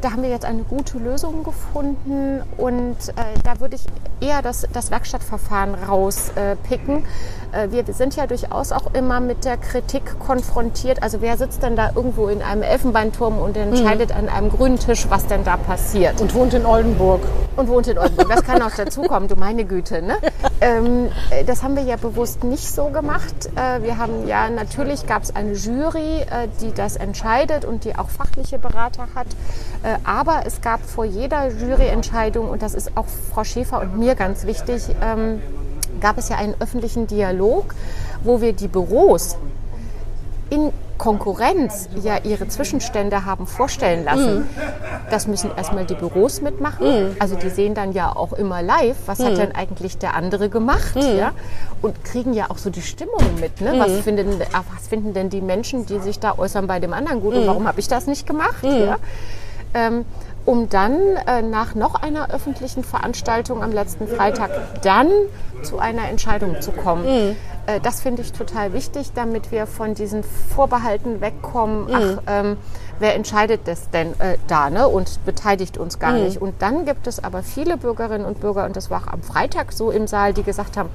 da haben wir jetzt eine gute Lösung gefunden und äh, da würde ich eher das, das Werkstattverfahren rauspicken. Äh, wir sind ja durchaus auch immer mit der Kritik konfrontiert. Also wer sitzt denn da irgendwo in einem Elfenbeinturm und entscheidet mhm. an einem grünen Tisch, was denn da passiert? Und wohnt in Oldenburg. Und wohnt in Oldenburg. Das kann auch dazukommen, du meine Güte. Ne? (laughs) Ähm, das haben wir ja bewusst nicht so gemacht. Äh, wir haben ja, natürlich gab es eine Jury, äh, die das entscheidet und die auch fachliche Berater hat. Äh, aber es gab vor jeder Juryentscheidung, und das ist auch Frau Schäfer und mir ganz wichtig, ähm, gab es ja einen öffentlichen Dialog, wo wir die Büros in Konkurrenz ja ihre Zwischenstände haben vorstellen lassen. Mhm. Das müssen erstmal die Büros mitmachen. Mhm. Also die sehen dann ja auch immer live, was mhm. hat denn eigentlich der andere gemacht, mhm. ja? Und kriegen ja auch so die Stimmung mit. Ne? Was, mhm. finden, was finden denn die Menschen, die sich da äußern bei dem anderen gut und mhm. warum habe ich das nicht gemacht? Ja? ähm, um dann äh, nach noch einer öffentlichen Veranstaltung am letzten Freitag dann zu einer Entscheidung zu kommen. Äh, das finde ich total wichtig, damit wir von diesen Vorbehalten wegkommen. Mhm. Ach, ähm, wer entscheidet das denn äh, da ne? und beteiligt uns gar mhm. nicht. Und dann gibt es aber viele Bürgerinnen und Bürger, und das war auch am Freitag so im Saal, die gesagt haben,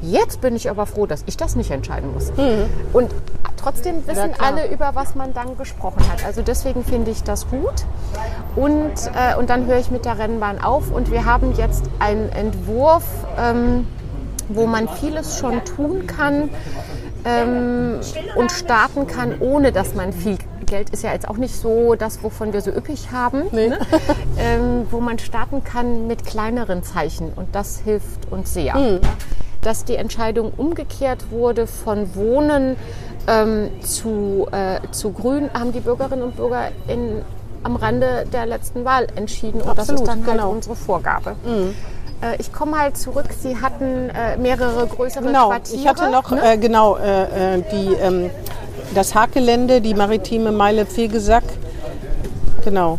Jetzt bin ich aber froh, dass ich das nicht entscheiden muss. Mhm. Und trotzdem wissen ja, alle, über was man dann gesprochen hat. Also deswegen finde ich das gut. Und, äh, und dann höre ich mit der Rennbahn auf und wir haben jetzt einen Entwurf. Ähm, wo man vieles schon tun kann ähm, und starten kann, ohne dass man viel Geld ist ja jetzt auch nicht so das, wovon wir so üppig haben, Nee. ne? ähm, wo man starten kann mit kleineren Zeichen und das hilft uns sehr. Hm. Dass die Entscheidung umgekehrt wurde von Wohnen ähm, zu, äh, zu Grün, haben die Bürgerinnen und Bürger in, am Rande der letzten Wahl entschieden und das Absolut, ist dann halt genau. unsere Vorgabe. Äh, ich komme halt zurück, Sie hatten äh, mehrere größere Genau, Quartiere. ich hatte noch ne? äh, genau äh, äh, die, ähm, das Haargelände, die maritime Meile Fegesack. Genau.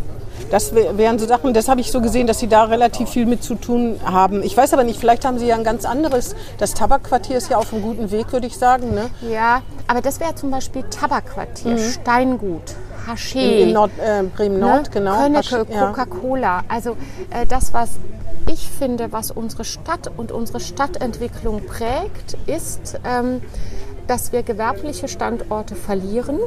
Das wär- wären so Sachen, das habe ich so gesehen, dass Sie da relativ viel mit zu tun haben. Ich weiß aber nicht, vielleicht haben Sie ja ein ganz anderes. Das Tabakquartier ist ja auf einem guten Weg, würde ich sagen. Ne? Ja, aber das wäre zum Beispiel Tabakquartier, Steingut, Haché. Mhm. In, in Nord, äh, Bremen Nord, ne? genau. Könnecke, ja. Coca-Cola. Also äh, das, was ich finde, was unsere Stadt und unsere Stadtentwicklung prägt, ist, ähm, dass wir gewerbliche Standorte verlieren,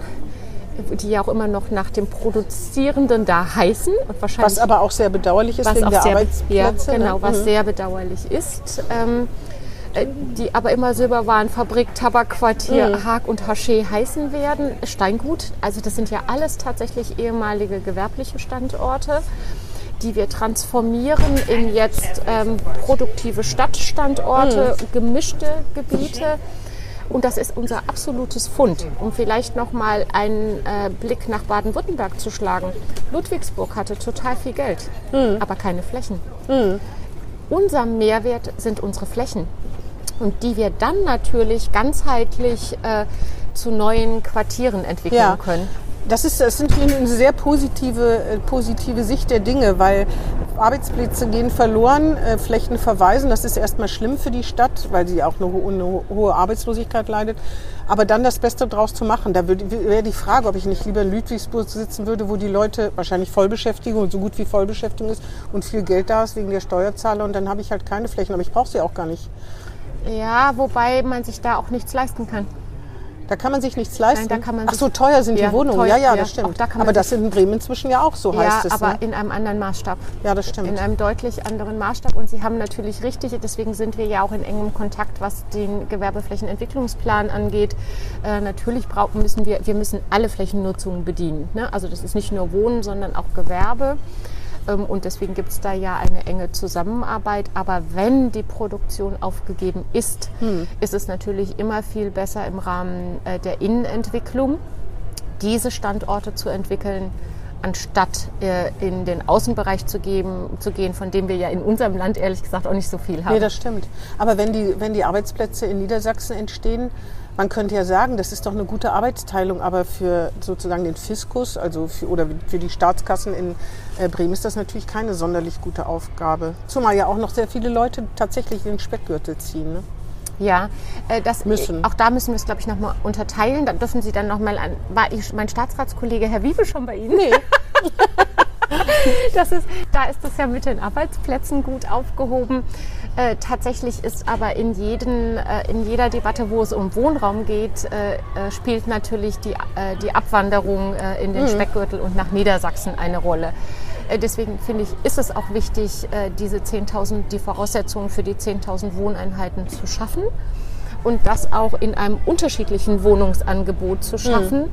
die ja auch immer noch nach dem Produzierenden da heißen und wahrscheinlich Was aber auch sehr bedauerlich ist was wegen der sehr, Arbeitsplätze. ja, genau, ne? was Mhm. sehr bedauerlich ist. Ähm, äh, die aber immer Silberwarenfabrik, Tabakquartier, Mhm. Haag und Haché heißen werden. Steingut, also das sind ja alles tatsächlich ehemalige gewerbliche Standorte, die wir transformieren in jetzt ähm, produktive Stadtstandorte, Mhm. gemischte Gebiete. Und das ist unser absolutes Fund. Um vielleicht noch mal einen äh, Blick nach Baden-Württemberg zu schlagen. Ludwigsburg hatte total viel Geld, Mhm. aber keine Flächen. Unser Mehrwert sind unsere Flächen. Und die wir dann natürlich ganzheitlich äh, zu neuen Quartieren entwickeln Ja. können. Das ist, das sind eine sehr positive, äh, positive Sicht der Dinge, weil Arbeitsplätze gehen verloren, äh, Flächen verweisen. Das ist erstmal schlimm für die Stadt, weil sie auch eine, ho eine ho- hohe Arbeitslosigkeit leidet. Aber dann das Beste draus zu machen, da wäre die Frage, ob ich nicht lieber in Ludwigsburg sitzen würde, wo die Leute wahrscheinlich Vollbeschäftigung und so gut wie Vollbeschäftigung ist und viel Geld da ist wegen der Steuerzahler und dann habe ich halt keine Flächen, aber ich brauche sie auch gar nicht. Ja, wobei man sich da auch nichts leisten kann. Da kann man sich nichts leisten. Nein, da kann man Ach so, teuer sind Ja, die Wohnungen. teuer, ja, ja, ja. das stimmt. Da aber das sich- in Bremen inzwischen ja auch so ja, heißt es. aber ne? in einem anderen Maßstab. Ja, das stimmt. In einem deutlich anderen Maßstab. Und Sie haben natürlich richtig, deswegen sind wir ja auch in engem Kontakt, was den Gewerbeflächenentwicklungsplan angeht. Äh, natürlich brauchen, müssen wir, wir müssen alle Flächennutzungen bedienen. Ne? Also das ist nicht nur Wohnen, sondern auch Gewerbe. Ähm, Und deswegen gibt es da ja eine enge Zusammenarbeit. Aber wenn die Produktion aufgegeben ist, Hm. ist es natürlich immer viel besser im Rahmen äh, der Innenentwicklung, diese Standorte zu entwickeln, anstatt äh, in den Außenbereich zu, geben, zu gehen, von dem wir ja in unserem Land ehrlich gesagt auch nicht so viel haben. Nee, das stimmt. Aber wenn die, wenn die Arbeitsplätze in Niedersachsen entstehen, man könnte ja sagen, das ist doch eine gute Arbeitsteilung, aber für sozusagen den Fiskus, also für, oder für die Staatskassen in Bremen ist das natürlich keine sonderlich gute Aufgabe. Zumal ja auch noch sehr viele Leute tatsächlich den Speckgürtel ziehen. Ne? Ja, äh, das, Müssen. auch da müssen wir es, glaube ich, nochmal unterteilen. Da dürfen Sie dann nochmal an. War ich, mein Staatsratskollege Herr Wiebe schon bei Ihnen? Nee. (laughs) Das ist, da ist es ja mit den Arbeitsplätzen gut aufgehoben. Äh, tatsächlich ist aber in, jeden, äh, in jeder Debatte, wo es um Wohnraum geht, äh, äh, spielt natürlich die, äh, die Abwanderung in den Speckgürtel und nach Niedersachsen eine Rolle. Deswegen finde ich, ist es auch wichtig, diese 10.000, die Voraussetzungen für die 10.000 Wohneinheiten zu schaffen und das auch in einem unterschiedlichen Wohnungsangebot zu schaffen.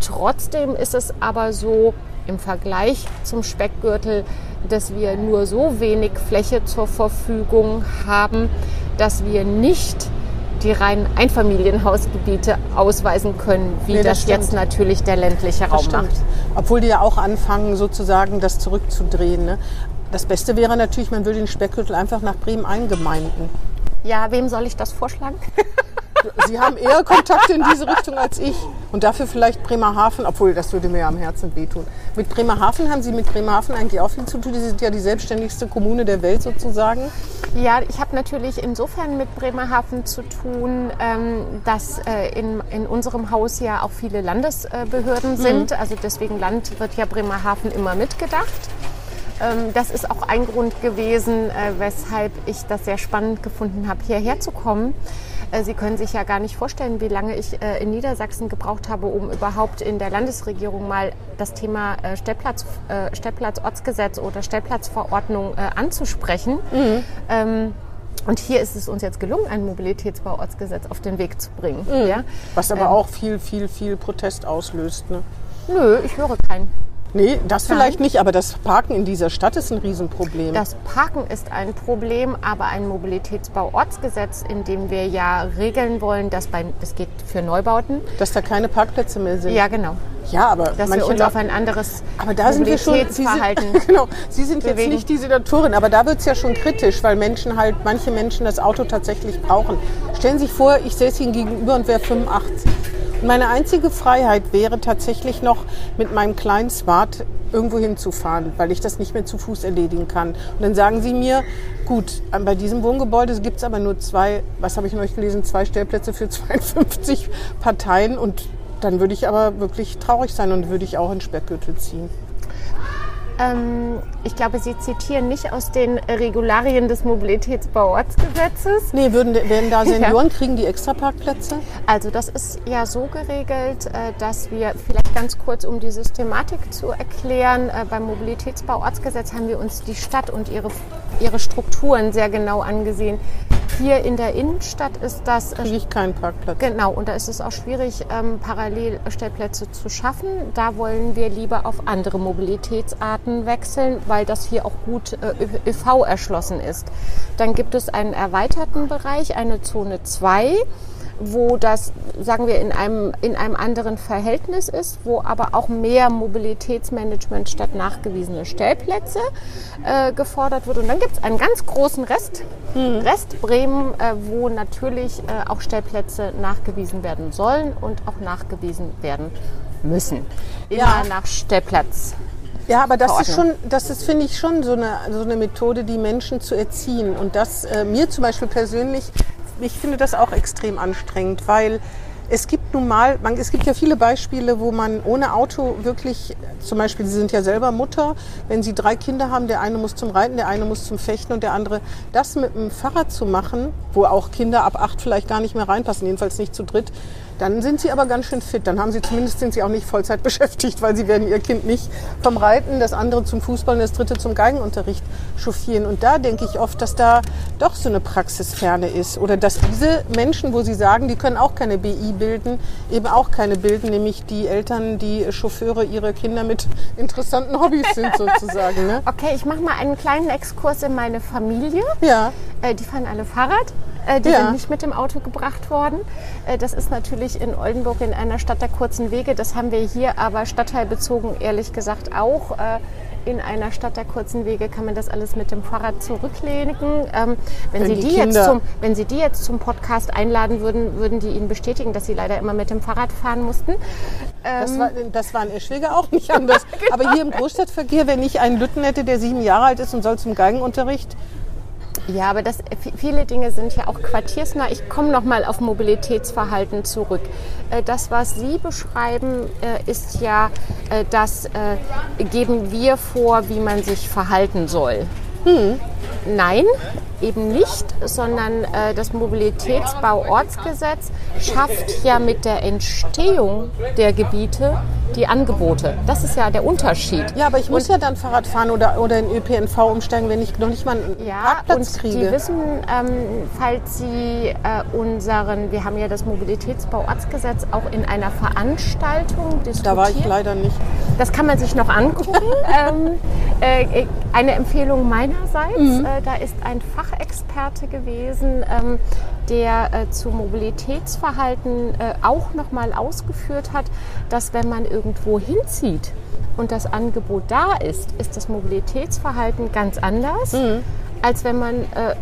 Trotzdem ist es aber so im Vergleich zum Speckgürtel, dass wir nur so wenig Fläche zur Verfügung haben, dass wir nicht die reinen Einfamilienhausgebiete ausweisen können, wie Nee, das das, jetzt natürlich der ländliche Raum macht. Obwohl die ja auch anfangen, sozusagen das zurückzudrehen. Ne? Das Beste wäre natürlich, man würde den Speckgürtel einfach nach Bremen eingemeinden. Ja, wem soll ich das vorschlagen? (laughs) Sie haben eher Kontakte in diese Richtung als ich. Und dafür vielleicht Bremerhaven, obwohl das würde mir ja am Herzen wehtun. Mit Bremerhaven haben Sie mit Bremerhaven eigentlich auch viel zu tun. Die sind ja die selbstständigste Kommune der Welt sozusagen. Ja, ich habe natürlich insofern mit Bremerhaven zu tun, ähm, dass äh, in, in unserem Haus ja auch viele Landesbehörden sind. Also deswegen Land wird ja Bremerhaven immer mitgedacht. Ähm, das ist auch ein Grund gewesen, äh, weshalb ich das sehr spannend gefunden habe, hierher zu kommen. Äh, Sie können sich ja gar nicht vorstellen, wie lange ich äh, in Niedersachsen gebraucht habe, um überhaupt in der Landesregierung mal das Thema äh, Stellplatz, äh, Stellplatzortsgesetz oder Stellplatzverordnung äh, anzusprechen. Ähm, Und hier ist es uns jetzt gelungen, ein Mobilitätsbauortsgesetz auf den Weg zu bringen. Mhm. Ja? Was aber Ähm. auch viel, viel, viel Protest auslöst. Ne? Nö, ich höre keinen. Nee, das vielleicht nicht, aber das Parken in dieser Stadt ist ein Riesenproblem. Das Parken ist ein Problem, aber ein Mobilitätsbauortsgesetz, in dem wir ja regeln wollen, dass bei, das geht für Neubauten. dass da keine Parkplätze mehr sind. Ja, genau. ja aber Dass wir uns auf ein anderes Aber da sind wir schon. Sie sind, (laughs) genau, Sie sind jetzt bewegen. nicht die Senatorin, aber da wird es ja schon kritisch, weil Menschen halt, manche Menschen das Auto tatsächlich brauchen. Stellen Sie sich vor, ich säße Ihnen gegenüber und wäre 85. Meine einzige Freiheit wäre tatsächlich noch mit meinem kleinen Smart irgendwo hinzufahren, weil ich das nicht mehr zu Fuß erledigen kann. Und dann sagen Sie mir, gut, bei diesem Wohngebäude gibt es aber nur zwei, was habe ich neulich gelesen, zwei Stellplätze für (laughs) 52 Parteien und dann würde ich aber wirklich traurig sein und würde ich auch in Speckgürtel ziehen. Ähm, ich glaube, Sie zitieren nicht aus den Regularien des Mobilitätsbauortsgesetzes. Nee, würden, werden da (laughs) Senioren, kriegen die extra Parkplätze? Also das ist ja so geregelt, äh, dass wir vielleicht ganz kurz, um die Systematik zu erklären, äh, beim Mobilitätsbauortsgesetz haben wir uns die Stadt und ihre, ihre Strukturen sehr genau angesehen. Hier in der Innenstadt ist das äh, Kriege ich keinen Parkplatz. Genau, und da ist es auch schwierig, ähm, Parallelstellplätze zu schaffen. Da wollen wir lieber auf andere Mobilitätsarten wechseln, weil das hier auch gut äh, ÖV erschlossen ist. Dann gibt es einen erweiterten Bereich, eine Zone 2 wo das, sagen wir, in einem, in einem anderen Verhältnis ist, wo aber auch mehr Mobilitätsmanagement statt nachgewiesene Stellplätze äh, gefordert wird. Und dann gibt es einen ganz großen Rest, Rest Bremen, äh, wo natürlich äh, auch Stellplätze nachgewiesen werden sollen und auch nachgewiesen werden müssen. Immer Ja. nach Stellplatz. Ja, aber das ist schon, das ist, finde ich, schon so eine, so eine Methode, die Menschen zu erziehen. Und das äh, mir zum Beispiel persönlich, ich finde das auch extrem anstrengend, weil es gibt nun mal, man, es gibt ja viele Beispiele, wo man ohne Auto wirklich, zum Beispiel, Sie sind ja selber Mutter, wenn Sie drei Kinder haben, der eine muss zum Reiten, der eine muss zum Fechten und der andere, das mit dem Fahrrad zu machen, wo auch Kinder ab acht vielleicht gar nicht mehr reinpassen, jedenfalls nicht zu dritt, dann sind sie aber ganz schön fit. Dann haben sie zumindest sind sie auch nicht Vollzeit (laughs) beschäftigt, weil sie werden ihr Kind nicht vom Reiten, das andere zum Fußball und das dritte zum Geigenunterricht chauffieren. Und da denke ich oft, dass da doch so eine Praxisferne ist. Oder dass diese Menschen, wo sie sagen, die können auch keine BI bilden, eben auch keine bilden, nämlich die Eltern, die Chauffeure ihrer Kinder mit interessanten Hobbys sind sozusagen. Ne? (laughs) Okay, ich mache mal einen kleinen Exkurs in meine Familie. Ja, Äh, die fahren alle Fahrrad. Äh, die Ja. sind nicht mit dem Auto gebracht worden. Äh, das ist natürlich in Oldenburg in einer Stadt der kurzen Wege. Das haben wir hier aber stadtteilbezogen ehrlich gesagt auch. Äh, in einer Stadt der kurzen Wege kann man das alles mit dem Fahrrad zurücklegen. Ähm, wenn, Wenn Sie die die, jetzt zum, wenn Sie die jetzt zum Podcast einladen würden, würden die Ihnen bestätigen, dass Sie leider immer mit dem Fahrrad fahren mussten. das war, das war in Eschwege auch nicht anders. (laughs) Aber hier im Großstadtverkehr, wenn ich einen Lütten hätte, der sieben Jahre alt ist und soll zum Geigenunterricht, Ja, aber das, viele Dinge sind ja auch quartiersnah. Ich komme noch mal auf Mobilitätsverhalten zurück. Äh, Das, was Sie beschreiben, äh, ist ja, äh, das geben wir vor, wie man sich verhalten soll. Nein, eben nicht, sondern äh, das Mobilitätsbauortsgesetz schafft ja mit der Entstehung der Gebiete die Angebote. Das ist ja der Unterschied. Ja, aber ich muss ja dann Fahrrad fahren oder, oder in ÖPNV umsteigen, wenn ich noch nicht mal einen Ja, Parkplatz und kriege. Sie wissen, ähm, falls Sie äh, unseren, wir haben ja das Mobilitätsbauortsgesetz auch in einer Veranstaltung diskutiert. da war ich leider nicht. Das kann man sich noch angucken. (laughs) ähm, äh, eine Empfehlung meinerseits. Mhm. Äh, da ist ein Fachexperte gewesen, ähm, der äh, zu Mobilitätsverhalten äh, auch nochmal ausgeführt hat, dass wenn man irgendwo hinzieht und das Angebot da ist, ist das Mobilitätsverhalten ganz anders, Mhm. als wenn man äh,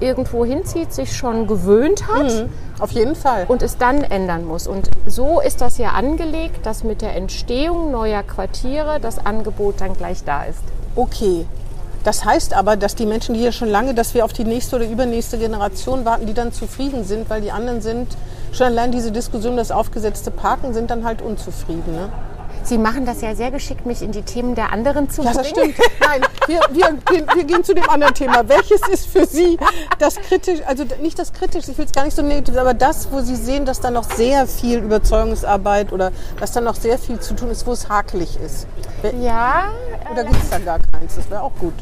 irgendwo hinzieht, sich schon gewöhnt hat Auf jeden Fall. und es dann ändern muss. Und so ist das ja angelegt, dass mit der Entstehung neuer Quartiere das Angebot dann gleich da ist. Okay. Das heißt aber, dass die Menschen, die hier schon lange, dass wir auf die nächste oder übernächste Generation warten, die dann zufrieden sind, weil die anderen sind, schon allein diese Diskussion, das aufgesetzte Parken, sind dann halt unzufrieden. Ne? Sie machen das ja sehr geschickt, mich in die Themen der anderen zu Ja, bringen. das stimmt. Nein, (laughs) wir, wir, gehen- wir gehen zu dem anderen Thema. Welches ist für Sie das kritisch, also nicht das kritisch, ich will es gar nicht so negativ, aber das, wo Sie sehen, dass da noch sehr viel Überzeugungsarbeit oder dass da noch sehr viel zu tun ist, wo es hakelig ist. Ja, Oder gibt es da gar keins? Das wäre auch gut.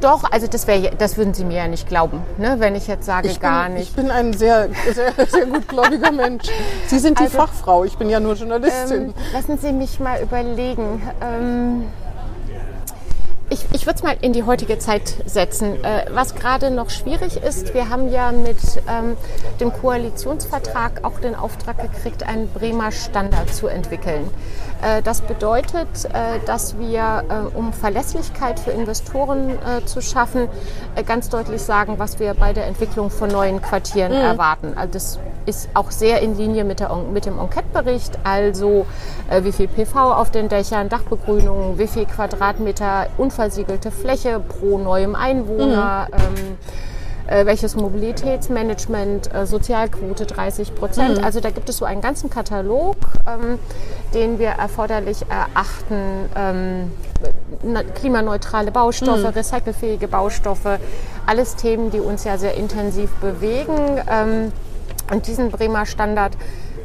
Doch, also das, wär, das würden Sie mir ja nicht glauben, ne? wenn ich jetzt sage, Ich gar bin, nicht. Ich bin ein sehr, sehr, sehr gutgläubiger Mensch. Sie sind die Also, Fachfrau, ich bin ja nur Journalistin. Ähm, lassen Sie mich mal überlegen. Ähm, ich ich würde es mal in die heutige Zeit setzen. Äh, was gerade noch schwierig ist, wir haben ja mit ähm, dem Koalitionsvertrag auch den Auftrag gekriegt, einen Bremer Standard zu entwickeln. Äh, das bedeutet, äh, dass wir, äh, um Verlässlichkeit für Investoren äh, zu schaffen, äh, ganz deutlich sagen, was wir bei der Entwicklung von neuen Quartieren erwarten. Also das ist auch sehr in Linie mit, der, mit dem Enquete-Bericht, also wie viel PV auf den Dächern, Dachbegrünung, wie viel Quadratmeter unversiegelte Fläche pro neuem Einwohner. Ähm, äh, welches Mobilitätsmanagement, äh, Sozialquote 30 Prozent. Also da gibt es so einen ganzen Katalog, ähm, den wir erforderlich erachten. Ähm, na- klimaneutrale Baustoffe, recycelfähige Baustoffe, alles Themen, die uns ja sehr intensiv bewegen. Ähm, und diesen Bremer Standard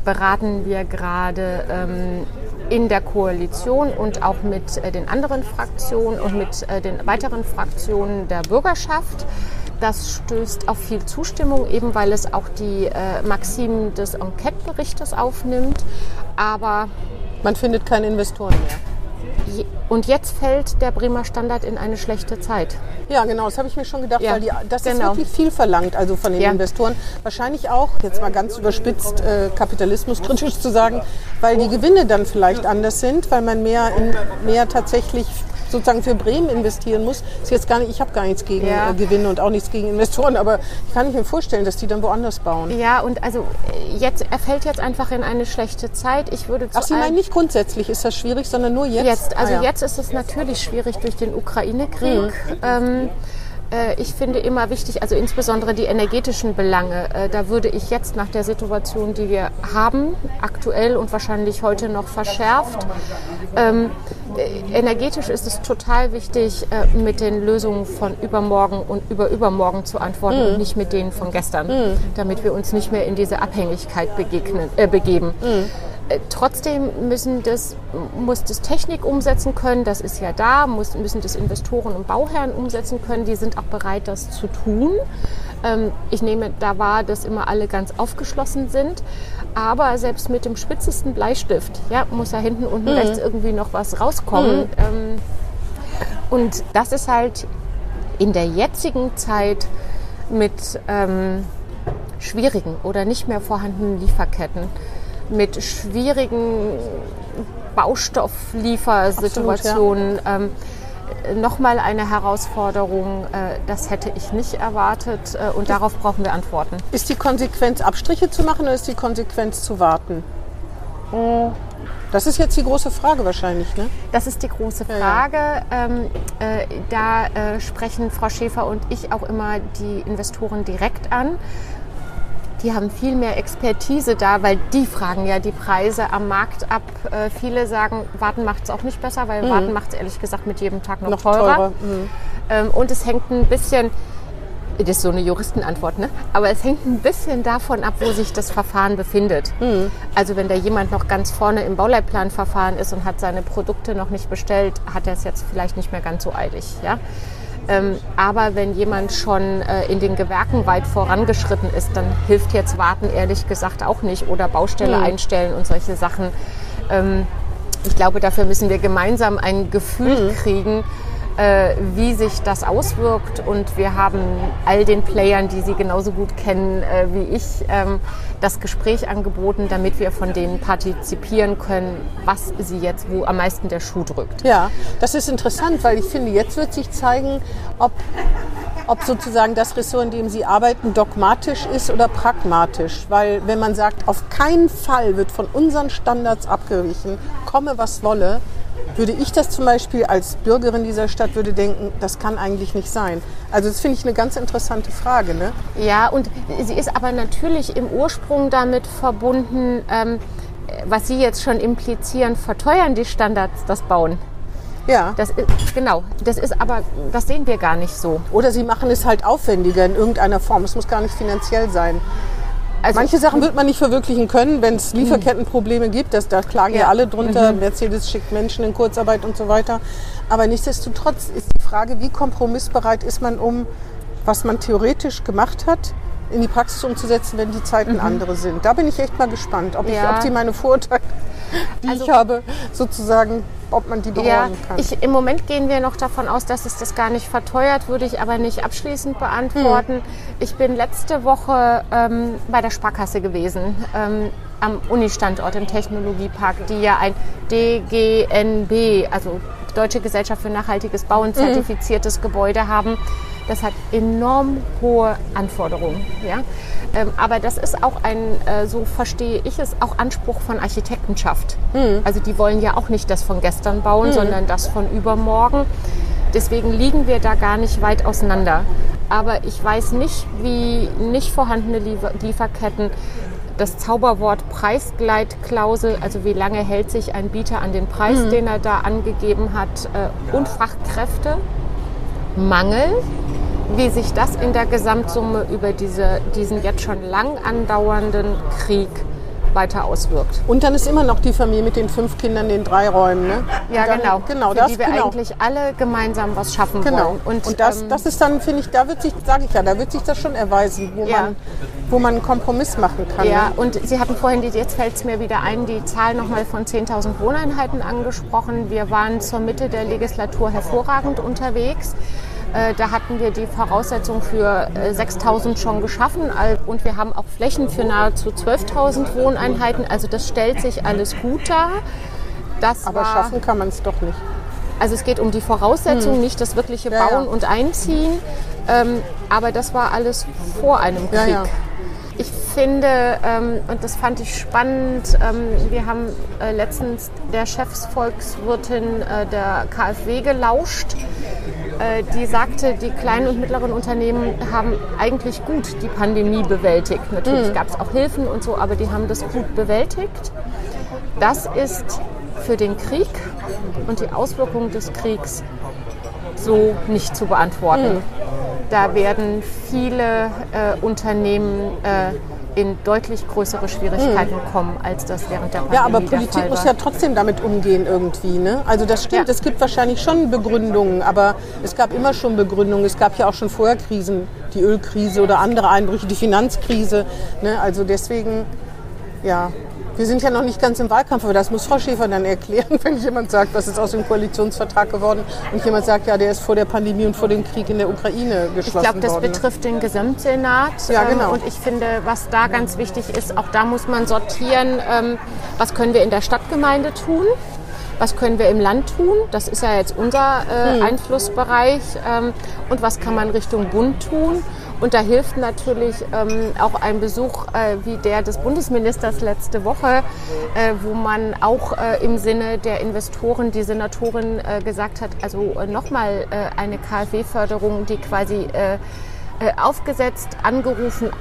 beraten wir gerade ähm, in der Koalition und auch mit äh, den anderen Fraktionen und mit äh, den weiteren Fraktionen der Bürgerschaft. Das stößt auf viel Zustimmung, eben weil es auch die äh, Maximen des Enquete-Berichtes aufnimmt. Aber Man findet keine Investoren mehr. Und jetzt fällt der Bremer Standard in eine schlechte Zeit. Ja, genau, das habe ich mir schon gedacht, Ja, weil die, das ist genau. wirklich viel verlangt, also von den Ja. Investoren. Wahrscheinlich auch, jetzt mal ganz überspitzt, äh, kapitalismuskritisch (laughs) zu sagen, weil die Gewinne dann vielleicht anders sind, weil man mehr, in, mehr tatsächlich sozusagen für Bremen investieren muss. Ist jetzt gar nicht, ich habe gar nichts gegen Ja. äh, Gewinne und auch nichts gegen Investoren, aber ich kann mir vorstellen, dass die dann woanders bauen. Ja, und also äh, jetzt, er fällt jetzt einfach in eine schlechte Zeit. Ich würde Ach, Sie meinen nicht grundsätzlich ist das schwierig, sondern nur jetzt? Jetzt, also Ah, ja. jetzt ist es natürlich schwierig durch den Ukraine-Krieg. Ähm, äh, ich finde immer wichtig, also insbesondere die energetischen Belange. Äh, da würde ich jetzt nach der Situation, die wir haben, aktuell und wahrscheinlich heute noch verschärft, ähm, äh, energetisch ist es total wichtig, äh, mit den Lösungen von übermorgen und überübermorgen zu antworten und nicht mit denen von gestern, damit wir uns nicht mehr in diese Abhängigkeit begegnen, äh, begeben. Äh, Trotzdem müssen das, muss das Technik umsetzen können, das ist ja da, muss, müssen das Investoren und Bauherren umsetzen können, die sind auch bereit, das zu tun. Ähm, ich nehme da wahr, dass immer alle ganz aufgeschlossen sind, aber selbst mit dem spitzesten Bleistift ja, muss da hinten unten rechts irgendwie noch was rauskommen. Ähm, und das ist halt in der jetzigen Zeit mit ähm, schwierigen oder nicht mehr vorhandenen Lieferketten, mit schwierigen Baustoffliefersituationen. Ähm, Nochmal eine Herausforderung, äh, das hätte ich nicht erwartet äh, und darauf brauchen wir Antworten. Ist die Konsequenz, Abstriche zu machen oder ist die Konsequenz zu warten? Das ist jetzt die große Frage wahrscheinlich, ne? Das ist die große ja. Frage. Ähm, äh, da äh, sprechen Frau Schäfer und ich auch immer die Investoren direkt an. Die haben viel mehr Expertise da, weil die fragen ja die Preise am Markt ab. Äh, viele sagen, warten macht es auch nicht besser, weil warten macht es ehrlich gesagt mit jedem Tag noch, Mhm. Noch teurer. teurer. Mhm. Ähm, und es hängt ein bisschen, das ist so eine Juristenantwort, ne? aber es hängt ein bisschen davon ab, wo sich das Verfahren befindet. Mhm. Also wenn da jemand noch ganz vorne im Bauleitplanverfahren ist und hat seine Produkte noch nicht bestellt, hat er es jetzt vielleicht nicht mehr ganz so eilig. Ja? Ähm, aber wenn jemand schon äh, in den Gewerken weit vorangeschritten ist, dann hilft jetzt Warten ehrlich gesagt auch nicht oder Baustelle einstellen und solche Sachen. Ähm, ich glaube, dafür müssen wir gemeinsam ein Gefühl kriegen, äh, wie sich das auswirkt. Und wir haben all den Playern, die Sie genauso gut kennen äh, wie ich, ähm, das Gespräch angeboten, damit wir von denen partizipieren können, was sie jetzt, wo am meisten der Schuh drückt. Ja, das ist interessant, weil ich finde, jetzt wird sich zeigen, ob, ob sozusagen das Ressort, in dem Sie arbeiten, dogmatisch ist oder pragmatisch. Weil wenn man sagt, auf keinen Fall wird von unseren Standards abgewichen, komme was wolle, würde ich das zum Beispiel als Bürgerin dieser Stadt würde denken, das kann eigentlich nicht sein. Also das finde ich eine ganz interessante Frage. Ne? Ja, und sie ist aber natürlich im Ursprung damit verbunden, ähm, was Sie jetzt schon implizieren, verteuern die Standards das Bauen. Ja. Das ist, genau, das ist aber, das sehen wir gar nicht so. Oder Sie machen es halt aufwendiger in irgendeiner Form. Es muss gar nicht finanziell sein. Also, Manche Sachen wird man nicht verwirklichen können, wenn es Lieferkettenprobleme gibt. Das, da klagen ja, ja alle drunter. Mhm. Mercedes schickt Menschen in Kurzarbeit und so weiter. Aber nichtsdestotrotz ist die Frage, wie kompromissbereit ist man, um was man theoretisch gemacht hat, in die Praxis umzusetzen, wenn die Zeiten mhm. andere sind. Da bin ich echt mal gespannt, ob, ich, ob sie meine Vorurteile, die also, ich habe, sozusagen, ob man die bereuen ja, kann. Ich, Im Moment gehen wir noch davon aus, dass es das gar nicht verteuert, würde ich aber nicht abschließend beantworten. Mhm. Ich bin letzte Woche ähm, bei der Sparkasse gewesen. Ähm, am Uni-Standort im Technologiepark, die ja ein DGNB, also Deutsche Gesellschaft für nachhaltiges Bauen, mhm. zertifiziertes mhm. Gebäude haben. Das hat enorm hohe Anforderungen. Ja? Ähm, aber das ist auch ein, äh, so verstehe ich es, auch Anspruch von Architektenschaft. Mhm. Also die wollen ja auch nicht das von gestern bauen, mhm. sondern das von übermorgen. Deswegen liegen wir da gar nicht weit auseinander. Aber ich weiß nicht, wie nicht vorhandene Liefer Lieferketten das Zauberwort Preisgleitklausel, also wie lange hält sich ein Bieter an den Preis, mhm. den er da angegeben hat, äh, und Fachkräftemangel, wie sich das in der Gesamtsumme über diese, diesen jetzt schon lang andauernden Krieg weiter auswirkt. Und dann ist immer noch die Familie mit den fünf Kindern in drei Räumen. Ne? Ja, dann, genau. genau für das, die wir genau. eigentlich alle gemeinsam was schaffen genau. wollen. Und, Und das, ähm, das ist dann, finde ich, da wird sich, sage ich ja, da wird sich das schon erweisen, wo, ja. man, wo man einen Kompromiss machen kann. Ja, ne? und Sie hatten vorhin, die, jetzt fällt es mir wieder ein, die Zahl nochmal von 10.000 Wohneinheiten angesprochen. Wir waren zur Mitte der Legislatur hervorragend unterwegs. Äh, da hatten wir die Voraussetzung für 6000 äh, schon geschaffen und wir haben auch Flächen für nahezu 12.000 Wohneinheiten. Also das stellt sich alles gut dar. Das Aber schaffen kann man es doch nicht. Also es geht um die Voraussetzung, hm. nicht das wirkliche ja, Bauen ja. und Einziehen. Ähm, aber das war alles vor einem Krieg. Ja, ich finde, ähm, und das fand ich spannend, ähm, wir haben äh, letztens der Chefsvolkswirtin äh, der KfW gelauscht äh, die sagte, die kleinen und mittleren Unternehmen haben eigentlich gut die Pandemie bewältigt. Natürlich mhm. gab es auch Hilfen und so, aber die haben das gut bewältigt. Das ist für den Krieg und die Auswirkungen des Kriegs so nicht zu beantworten. Mhm. Da werden viele äh, Unternehmen äh, in deutlich größere Schwierigkeiten hm. kommen, als das während der Pandemie Ja, aber Politik muss ja trotzdem damit umgehen irgendwie. Ne? Also das stimmt, ja. es gibt wahrscheinlich schon Begründungen, aber es gab immer schon Begründungen. Es gab ja auch schon vorher Krisen, die Ölkrise oder andere Einbrüche, die Finanzkrise. Ne? Also deswegen, ja, wir sind ja noch nicht ganz im Wahlkampf, aber das muss Frau Schäfer dann erklären, (laughs) wenn jemand sagt, was ist aus dem Koalitionsvertrag geworden und jemand sagt, ja, der ist vor der Pandemie und vor dem Krieg in der Ukraine geschlossen worden. Ich glaube, das betrifft den Gesamtsenat. Ja, genau. Ähm, und ich finde, was da ganz wichtig ist, auch da muss man sortieren, ähm, was können wir in der Stadtgemeinde tun was können wir im Land tun? Das ist ja jetzt unser äh, hm. Einflussbereich. Ähm, und was kann man Richtung Bund tun? Und da hilft natürlich ähm, auch ein Besuch äh, wie der des Bundesministers letzte Woche, äh, wo man auch äh, im Sinne der Investoren, die Senatorin äh, gesagt hat, also äh, nochmal äh, eine KfW-Förderung, die quasi aufgesetzt, angerufen,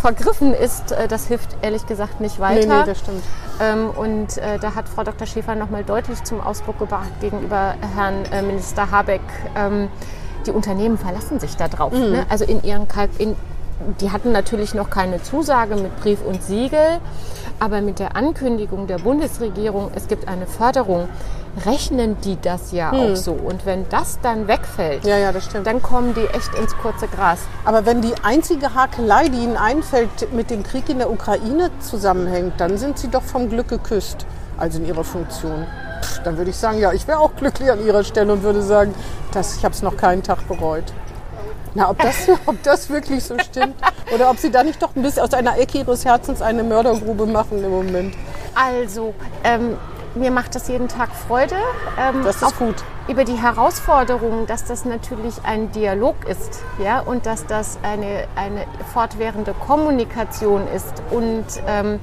vergriffen ist, das hilft ehrlich gesagt nicht weiter. Nee, nee, das stimmt. Ähm, und da hat Frau Dr. Schäfer nochmal deutlich zum Ausdruck gebracht gegenüber Herrn Minister Habeck, ähm, die Unternehmen verlassen sich da drauf. Mhm. Ne? Also in ihren Kalk in, die hatten natürlich noch keine Zusage mit Brief und Siegel, aber mit der Ankündigung der Bundesregierung, es gibt eine Förderung, rechnen die das ja hm. auch so. Und wenn das dann wegfällt, ja, ja, dann kommen die echt ins kurze Gras. Aber wenn die einzige Hakelei, die ihnen einfällt, mit dem Krieg in der Ukraine zusammenhängt, dann sind sie doch vom Glück geküsst, also in ihrer Funktion dann würde ich sagen, ja, ich wäre auch glücklich an ihrer Stelle und würde sagen, dass ich habe es noch keinen Tag bereut. Na, ob das, (laughs) ob das wirklich so stimmt oder ob sie da nicht doch ein bisschen aus einer Ecke ihres Herzens eine Mördergrube machen im Moment. Also, ähm, mir macht das jeden Tag Freude. Ähm, das ist gut. Über die Herausforderungen, dass das natürlich ein Dialog ist ja, und dass das eine, eine fortwährende Kommunikation ist und ähm, äh,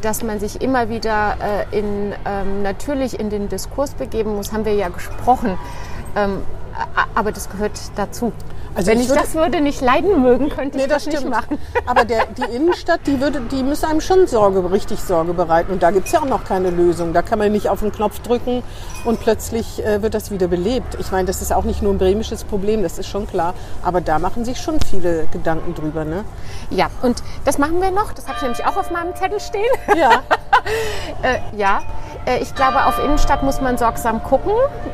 dass man sich immer wieder äh, in, ähm, natürlich in den Diskurs begeben muss, haben wir ja gesprochen. Ähm, aber das gehört dazu. Also Wenn ich ich, würde- das würde nicht leiden mögen, könnte ich Nee, das das, nicht stimmt. machen. (laughs) Aber der, die Innenstadt, die, würde, die müsste einem schon Sorge, richtig Sorge bereiten. Und da gibt es ja auch noch keine Lösung. Da kann man nicht auf den Knopf drücken und plötzlich äh, wird das wieder belebt. Ich meine, das ist auch nicht nur ein bremisches Problem, das ist schon klar. Aber da machen sich schon viele Gedanken drüber. Ne? Ja, und das machen wir noch. Das habe ich nämlich auch auf meinem Zettel stehen. Ja, (laughs) Äh, ja, äh, ich glaube, auf Innenstadt muss man sorgsam gucken.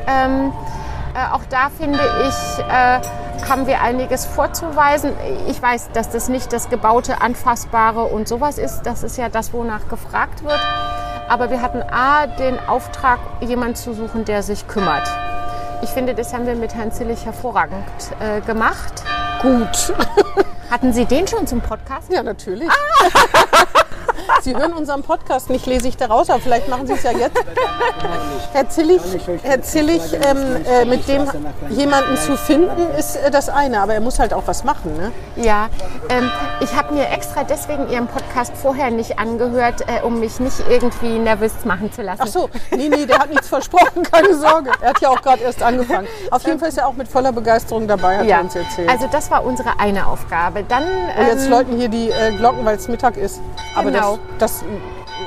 Ähm, äh, auch da finde ich, äh, haben wir einiges vorzuweisen. Ich weiß, dass das nicht das gebaute, anfassbare und sowas ist. Das ist ja das, wonach gefragt wird. Aber wir hatten A, den Auftrag, jemanden zu suchen, der sich kümmert. Ich finde, das haben wir mit Herrn Zillig hervorragend äh, gemacht. gut. (laughs) Hatten Sie den schon zum Podcast? Ja, natürlich. (laughs) Sie hören unseren Podcast nicht, lese ich daraus, aber vielleicht machen Sie es ja jetzt. Herr Zillig, Herr Zillig ähm, äh, mit dem jemanden zu finden, ist äh, das eine, aber er muss halt auch was machen. Ne? Ja, ähm, ich habe mir extra deswegen Ihren Podcast vorher nicht angehört, äh, um mich nicht irgendwie nervös machen zu lassen. Ach so, nee, nee, der hat nichts versprochen, (laughs) keine Sorge. Er hat ja auch gerade erst angefangen. Auf jeden Fall ist er auch mit voller Begeisterung dabei, hat ja, er uns erzählt. also das war unsere eine Aufgabe. Dann Und jetzt ähm, läuten hier die äh, Glocken, weil es Mittag ist. Aber Genau. das, das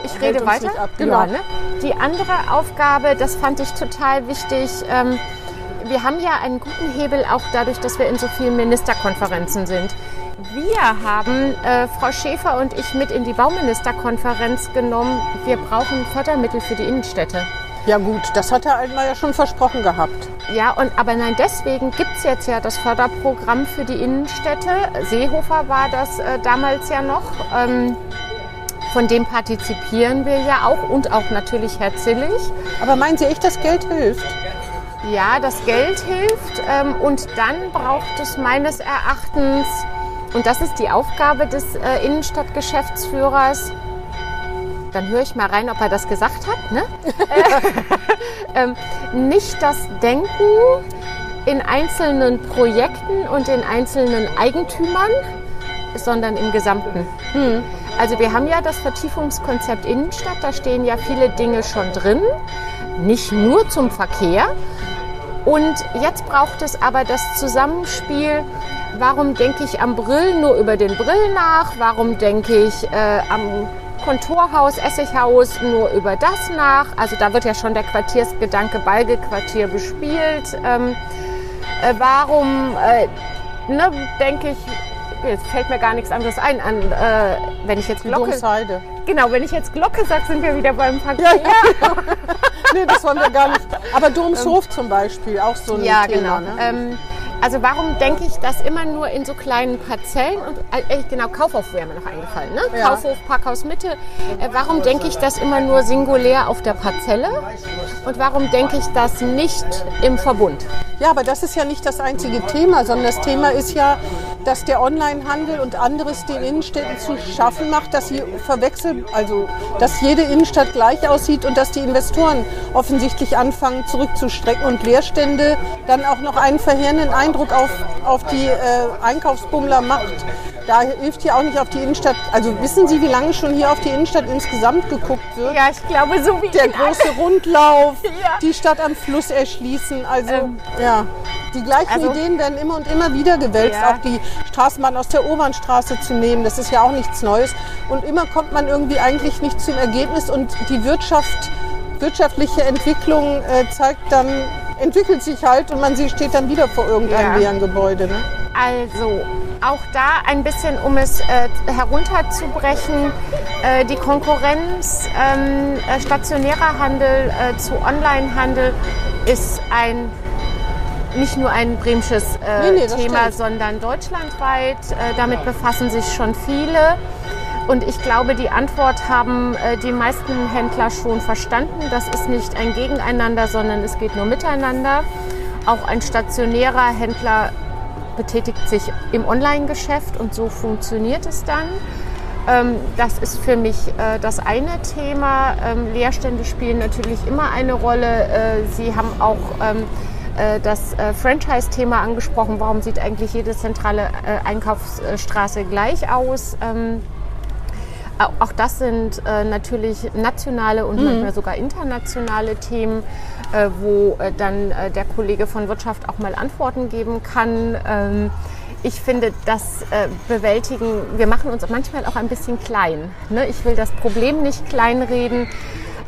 ich rede weiter. Genau. Genau. Ne? Die andere Aufgabe, das fand ich total wichtig. Ähm, wir haben ja einen guten Hebel auch dadurch, dass wir in so vielen Ministerkonferenzen sind. Wir haben äh, Frau Schäfer und ich mit in die Bauministerkonferenz genommen. Wir brauchen Fördermittel für die Innenstädte. Ja gut, das hat Herr Altmaier schon versprochen gehabt. Ja, und, aber nein, deswegen gibt es jetzt ja das Förderprogramm für die Innenstädte. Seehofer war das äh, damals ja noch. Ähm, von dem partizipieren wir ja auch und auch natürlich Herr Zillig. Aber meinen Sie echt, das Geld hilft? Ja, das Geld hilft ähm, und dann braucht es meines Erachtens, und das ist die Aufgabe des äh, Innenstadtgeschäftsführers, dann höre ich mal rein, ob er das gesagt hat, ne? (laughs) ähm, nicht das Denken in einzelnen Projekten und in einzelnen Eigentümern, sondern im Gesamten. Also wir haben ja das Vertiefungskonzept Innenstadt, da stehen ja viele Dinge schon drin, nicht nur zum Verkehr. Und jetzt braucht es aber das Zusammenspiel, warum denke ich am Brill nur über den Brill nach, warum denke ich äh, am Kontorhaus, Essighaus nur über das nach. Also da wird ja schon der Quartiersgedanke Balge-Quartier bespielt. Ähm, äh, warum äh, ne, denke ich, jetzt fällt mir gar nichts anderes ein, an, äh, wenn ich jetzt Glocke, Domsheide. genau, wenn ich jetzt Glocke sage, sind wir wieder beim Verkehr. (laughs) Nee, das wollen wir gar nicht. Aber Domshof zum Beispiel, auch so ein Ja, Thema. genau. Ne? Ähm, also warum denke ich das immer nur in so kleinen Parzellen? Und, äh, genau, Kaufhof wäre mir noch eingefallen. Ne? Ja. Kaufhof, Parkhaus Mitte. Äh, warum denke ich das immer nur singulär auf der Parzelle? Und warum denke ich das nicht im Verbund? Ja, aber das ist ja nicht das einzige Thema, sondern das Thema ist ja, dass der Onlinehandel und anderes den Innenstädten zu schaffen macht, dass sie verwechseln, also dass jede Innenstadt gleich aussieht und dass die Investoren offensichtlich anfangen zurückzustrecken und Leerstände dann auch noch einen verheerenden Eindruck auf, auf die äh, Einkaufsbummler macht. Da hilft hier auch nicht auf die Innenstadt. Also wissen Sie, wie lange schon hier auf die Innenstadt insgesamt geguckt wird? Ja, ich glaube, so wie der große Rundlauf, (laughs) Ja. die Stadt am Fluss erschließen. Also Ähm, ja, die gleichen also- Ideen werden immer und immer wieder gewälzt. Ja. Auch die Straßenbahn aus der Obernstraße zu nehmen, das ist ja auch nichts Neues. Und immer kommt man irgendwie eigentlich nicht zum Ergebnis und die Wirtschaft, wirtschaftliche Entwicklung äh, zeigt dann, entwickelt sich halt und man steht dann wieder vor irgendeinem Ja. leeren Gebäude. Ne? Also, auch da ein bisschen, um es äh, herunterzubrechen, äh, die Konkurrenz ähm, äh, stationärer Handel äh, zu Onlinehandel ist ein nicht nur ein bremsches äh, Nee, nee, Thema, stimmt. sondern deutschlandweit. Äh, damit befassen sich schon viele. Und ich glaube, die Antwort haben äh, die meisten Händler schon verstanden. Das ist nicht ein Gegeneinander, sondern es geht nur miteinander. Auch ein stationärer Händler betätigt sich im Online-Geschäft und so funktioniert es dann. Ähm, das ist für mich äh, das eine Thema. Ähm, Leerstände spielen natürlich immer eine Rolle. Äh, Sie haben auch ähm, äh, das äh, Franchise-Thema angesprochen. Warum sieht eigentlich jede zentrale äh, Einkaufsstraße gleich aus? Ähm, auch das sind äh, natürlich nationale und manchmal sogar internationale Themen, äh, wo äh, dann äh, der Kollege von Wirtschaft auch mal Antworten geben kann. Ähm, ich finde, das äh, bewältigen, wir machen uns manchmal auch ein bisschen klein. Ne? Ich will das Problem nicht kleinreden.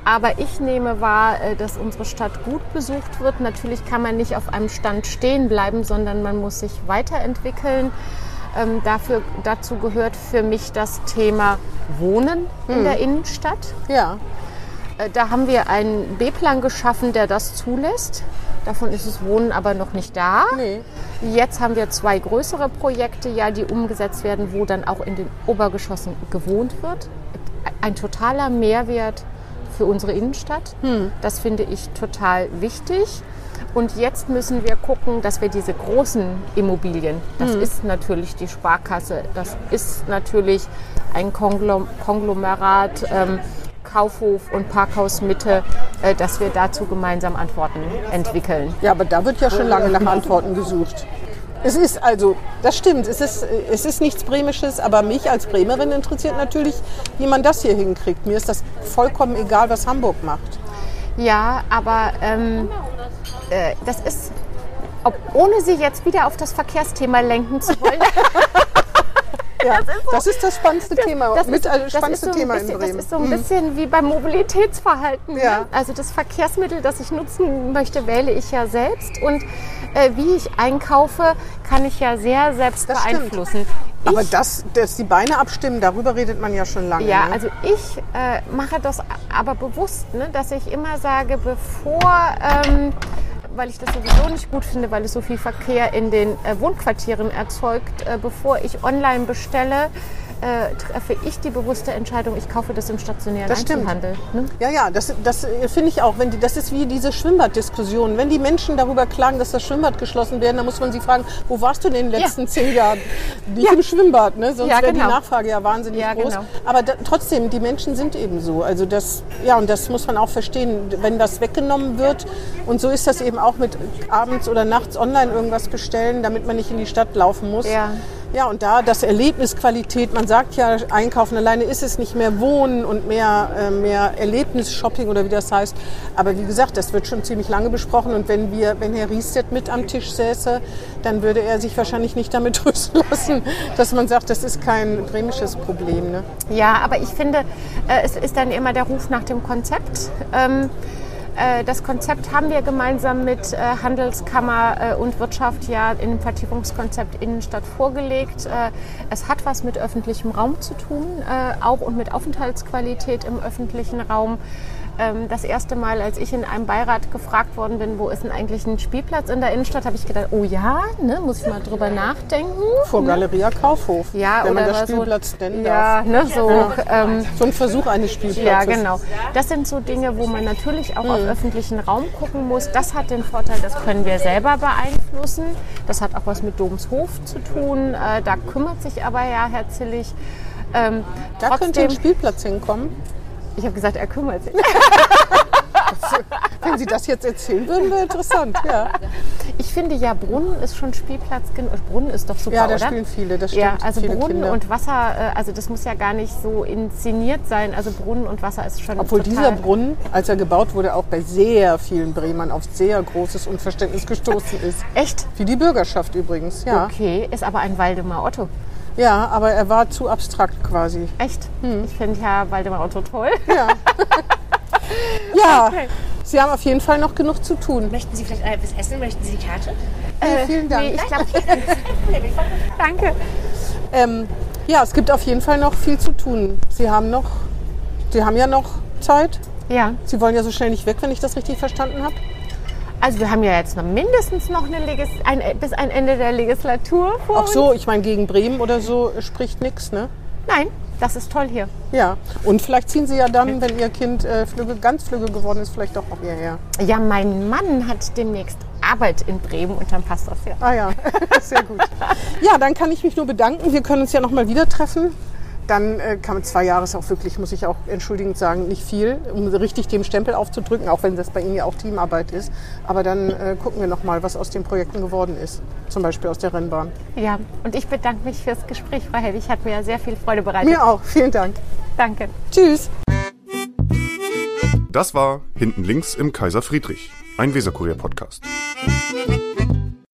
Aber ich nehme wahr, äh, dass unsere Stadt gut besucht wird. Natürlich kann man nicht auf einem Stand stehen bleiben, sondern man muss sich weiterentwickeln. Ähm, dafür, dazu gehört für mich das Thema Wohnen in der Innenstadt. Ja. Äh, Da haben wir einen B-Plan geschaffen, der das zulässt. Davon ist das Wohnen aber noch nicht da. Nee. Jetzt haben wir zwei größere Projekte, ja, die umgesetzt werden, wo dann auch in den Obergeschossen gewohnt wird. Ein totaler Mehrwert für unsere Innenstadt. Das finde ich total wichtig. Und jetzt müssen wir gucken, dass wir diese großen Immobilien, das ist natürlich die Sparkasse, das ist natürlich ein Konglom Konglomerat, ähm, Kaufhof und Parkhaus Mitte, äh, dass wir dazu gemeinsam Antworten entwickeln. Ja, aber da wird ja schon lange nach Antworten gesucht. Es ist also, das stimmt, es ist, es ist nichts Bremisches, aber mich als Bremerin interessiert natürlich, wie man das hier hinkriegt. Mir ist das vollkommen egal, was Hamburg macht. Ja, aber ähm, äh, das ist, ob, ohne Sie jetzt wieder auf das Verkehrsthema lenken zu wollen, (laughs) Ja, das ist das spannendste Thema, das mit ist- also das spannendste ist so ein Thema bisschen, in Bremen. Das ist so ein bisschen wie beim Mobilitätsverhalten. ne? Ja. Also das Verkehrsmittel, das ich nutzen möchte, wähle ich ja selbst. Und äh, wie ich einkaufe, kann ich ja sehr selbst Das beeinflussen. aber Ich- das, dass die Beine abstimmen, darüber redet man ja schon lange. Ja, ne? also ich äh, mache das aber bewusst, ne, dass ich immer sage, bevor, ähm, weil ich das sowieso nicht gut finde, weil es so viel Verkehr in den äh, Wohnquartieren erzeugt, äh, bevor ich online bestelle, äh, treffe ich die bewusste Entscheidung, ich kaufe das im stationären Das. Einzelhandel. Ne? Ja, ja, das, das äh, finde ich auch. Wenn die, das ist wie diese Schwimmbad-Diskussion. Wenn die Menschen darüber klagen, dass das Schwimmbad geschlossen werden, dann muss man sie fragen, wo warst du in den letzten zehn Jahren? (laughs) Nicht Ja. im Schwimmbad, ne? sonst Ja, wäre die genau. Nachfrage ja wahnsinnig Ja, groß. genau. Aber da, trotzdem, die Menschen sind eben so. Also das, ja, und das muss man auch verstehen. Wenn das weggenommen wird, und so ist das eben auch mit abends oder nachts online irgendwas bestellen, damit man nicht in die Stadt laufen muss. Ja. Ja, und da das Erlebnisqualität, man sagt ja, einkaufen alleine ist es nicht mehr Wohnen und mehr, äh, mehr Erlebnisshopping oder wie das heißt. Aber wie gesagt, das wird schon ziemlich lange besprochen und wenn wir, wenn Herr Riestedt mit am Tisch säße, dann würde er sich wahrscheinlich nicht damit (laughs) trösten lassen, dass man sagt, das ist kein bremisches Problem. Ne? Ja, aber ich finde, äh, es ist dann immer der Ruf nach dem Konzept. Ähm, äh, das Konzept haben wir gemeinsam mit äh, Handelskammer äh, und Wirtschaft ja dem Vertiefungskonzept Innenstadt vorgelegt. Äh, Es hat was mit öffentlichem Raum zu tun, äh, auch und mit Aufenthaltsqualität im öffentlichen Raum. Ähm, Das erste Mal, als ich in einem Beirat gefragt worden bin, wo ist denn eigentlich ein Spielplatz in der Innenstadt, habe ich gedacht, oh ja, ne, muss ich mal drüber nachdenken. Vor Galeria Kaufhof, Ja, wenn man oder das so- Spielplatz nennen Ja, darf. ne, so. Ähm, So ein Versuch eines Spielplatzes. ja, genau. Das sind so Dinge, wo man natürlich auch Mhm. auf öffentlichen Raum gucken muss. Das hat den Vorteil, das können wir selber beeinflussen. Das hat auch was mit Domshof zu tun. Äh, da kümmert sich aber ja Herr Zillig. Ähm, Da könnte trotzdem, ein Spielplatz hinkommen. Ich habe gesagt, er kümmert sich. (laughs) Wenn Sie das jetzt erzählen würden, wäre interessant. Ja, Ich finde ja, Brunnen ist schon Spielplatz genug. Brunnen ist doch super, ja da oder? spielen viele, das stimmt. Ja, also viele Brunnen Kinder. und Wasser, äh, also das muss ja gar nicht so inszeniert sein. Also Brunnen und Wasser ist schon Obwohl dieser Brunnen, als er gebaut wurde, auch bei sehr vielen Bremern auf sehr großes Unverständnis gestoßen ist. Echt? Wie die Bürgerschaft übrigens, ja. Okay, ist aber ein Waldemar Otto. Ja, aber er war zu abstrakt quasi. Echt? Hm. Ich finde ja Waldemar Otto toll. Ja. (laughs) ja, Okay. Sie haben auf jeden Fall noch genug zu tun. Möchten Sie vielleicht etwas essen? Möchten Sie die Karte? Äh, vielen Dank. Nee, ich glaube, (laughs) danke. Ähm, ja, es gibt auf jeden Fall noch viel zu tun. Sie haben noch, Sie haben ja noch Zeit. Ja, Sie wollen ja so schnell nicht weg, wenn ich das richtig verstanden habe. Also wir haben ja jetzt noch mindestens noch eine Legis ein, bis ein Ende der Legislatur vor Auch uns. so, ich meine, gegen Bremen oder so spricht nichts, ne? Nein, das ist toll hier. Ja, und vielleicht ziehen Sie ja dann, wenn Ihr Kind äh, flügge, ganz flügge geworden ist, vielleicht doch auch hierher. Ja, mein Mann hat demnächst Arbeit in Bremen und dann passt das ja. Ah ja, (laughs) sehr gut. Ja, dann kann ich mich nur bedanken. Wir können uns ja noch mal wieder treffen. Dann äh, kann man zwei Jahre ist auch wirklich, muss ich auch entschuldigend sagen, nicht viel, um richtig dem Stempel aufzudrücken, auch wenn das bei Ihnen ja auch Teamarbeit ist. Aber dann äh, gucken wir noch mal, was aus den Projekten geworden ist. Zum Beispiel aus der Rennbahn. Ja, und ich bedanke mich fürs Gespräch, Frau Helwig. Hat mir sehr viel Freude bereitet. Mir auch. Vielen Dank. Danke. Tschüss. Das war Hinten links im Kaiser Friedrich, ein Weserkurier-Podcast.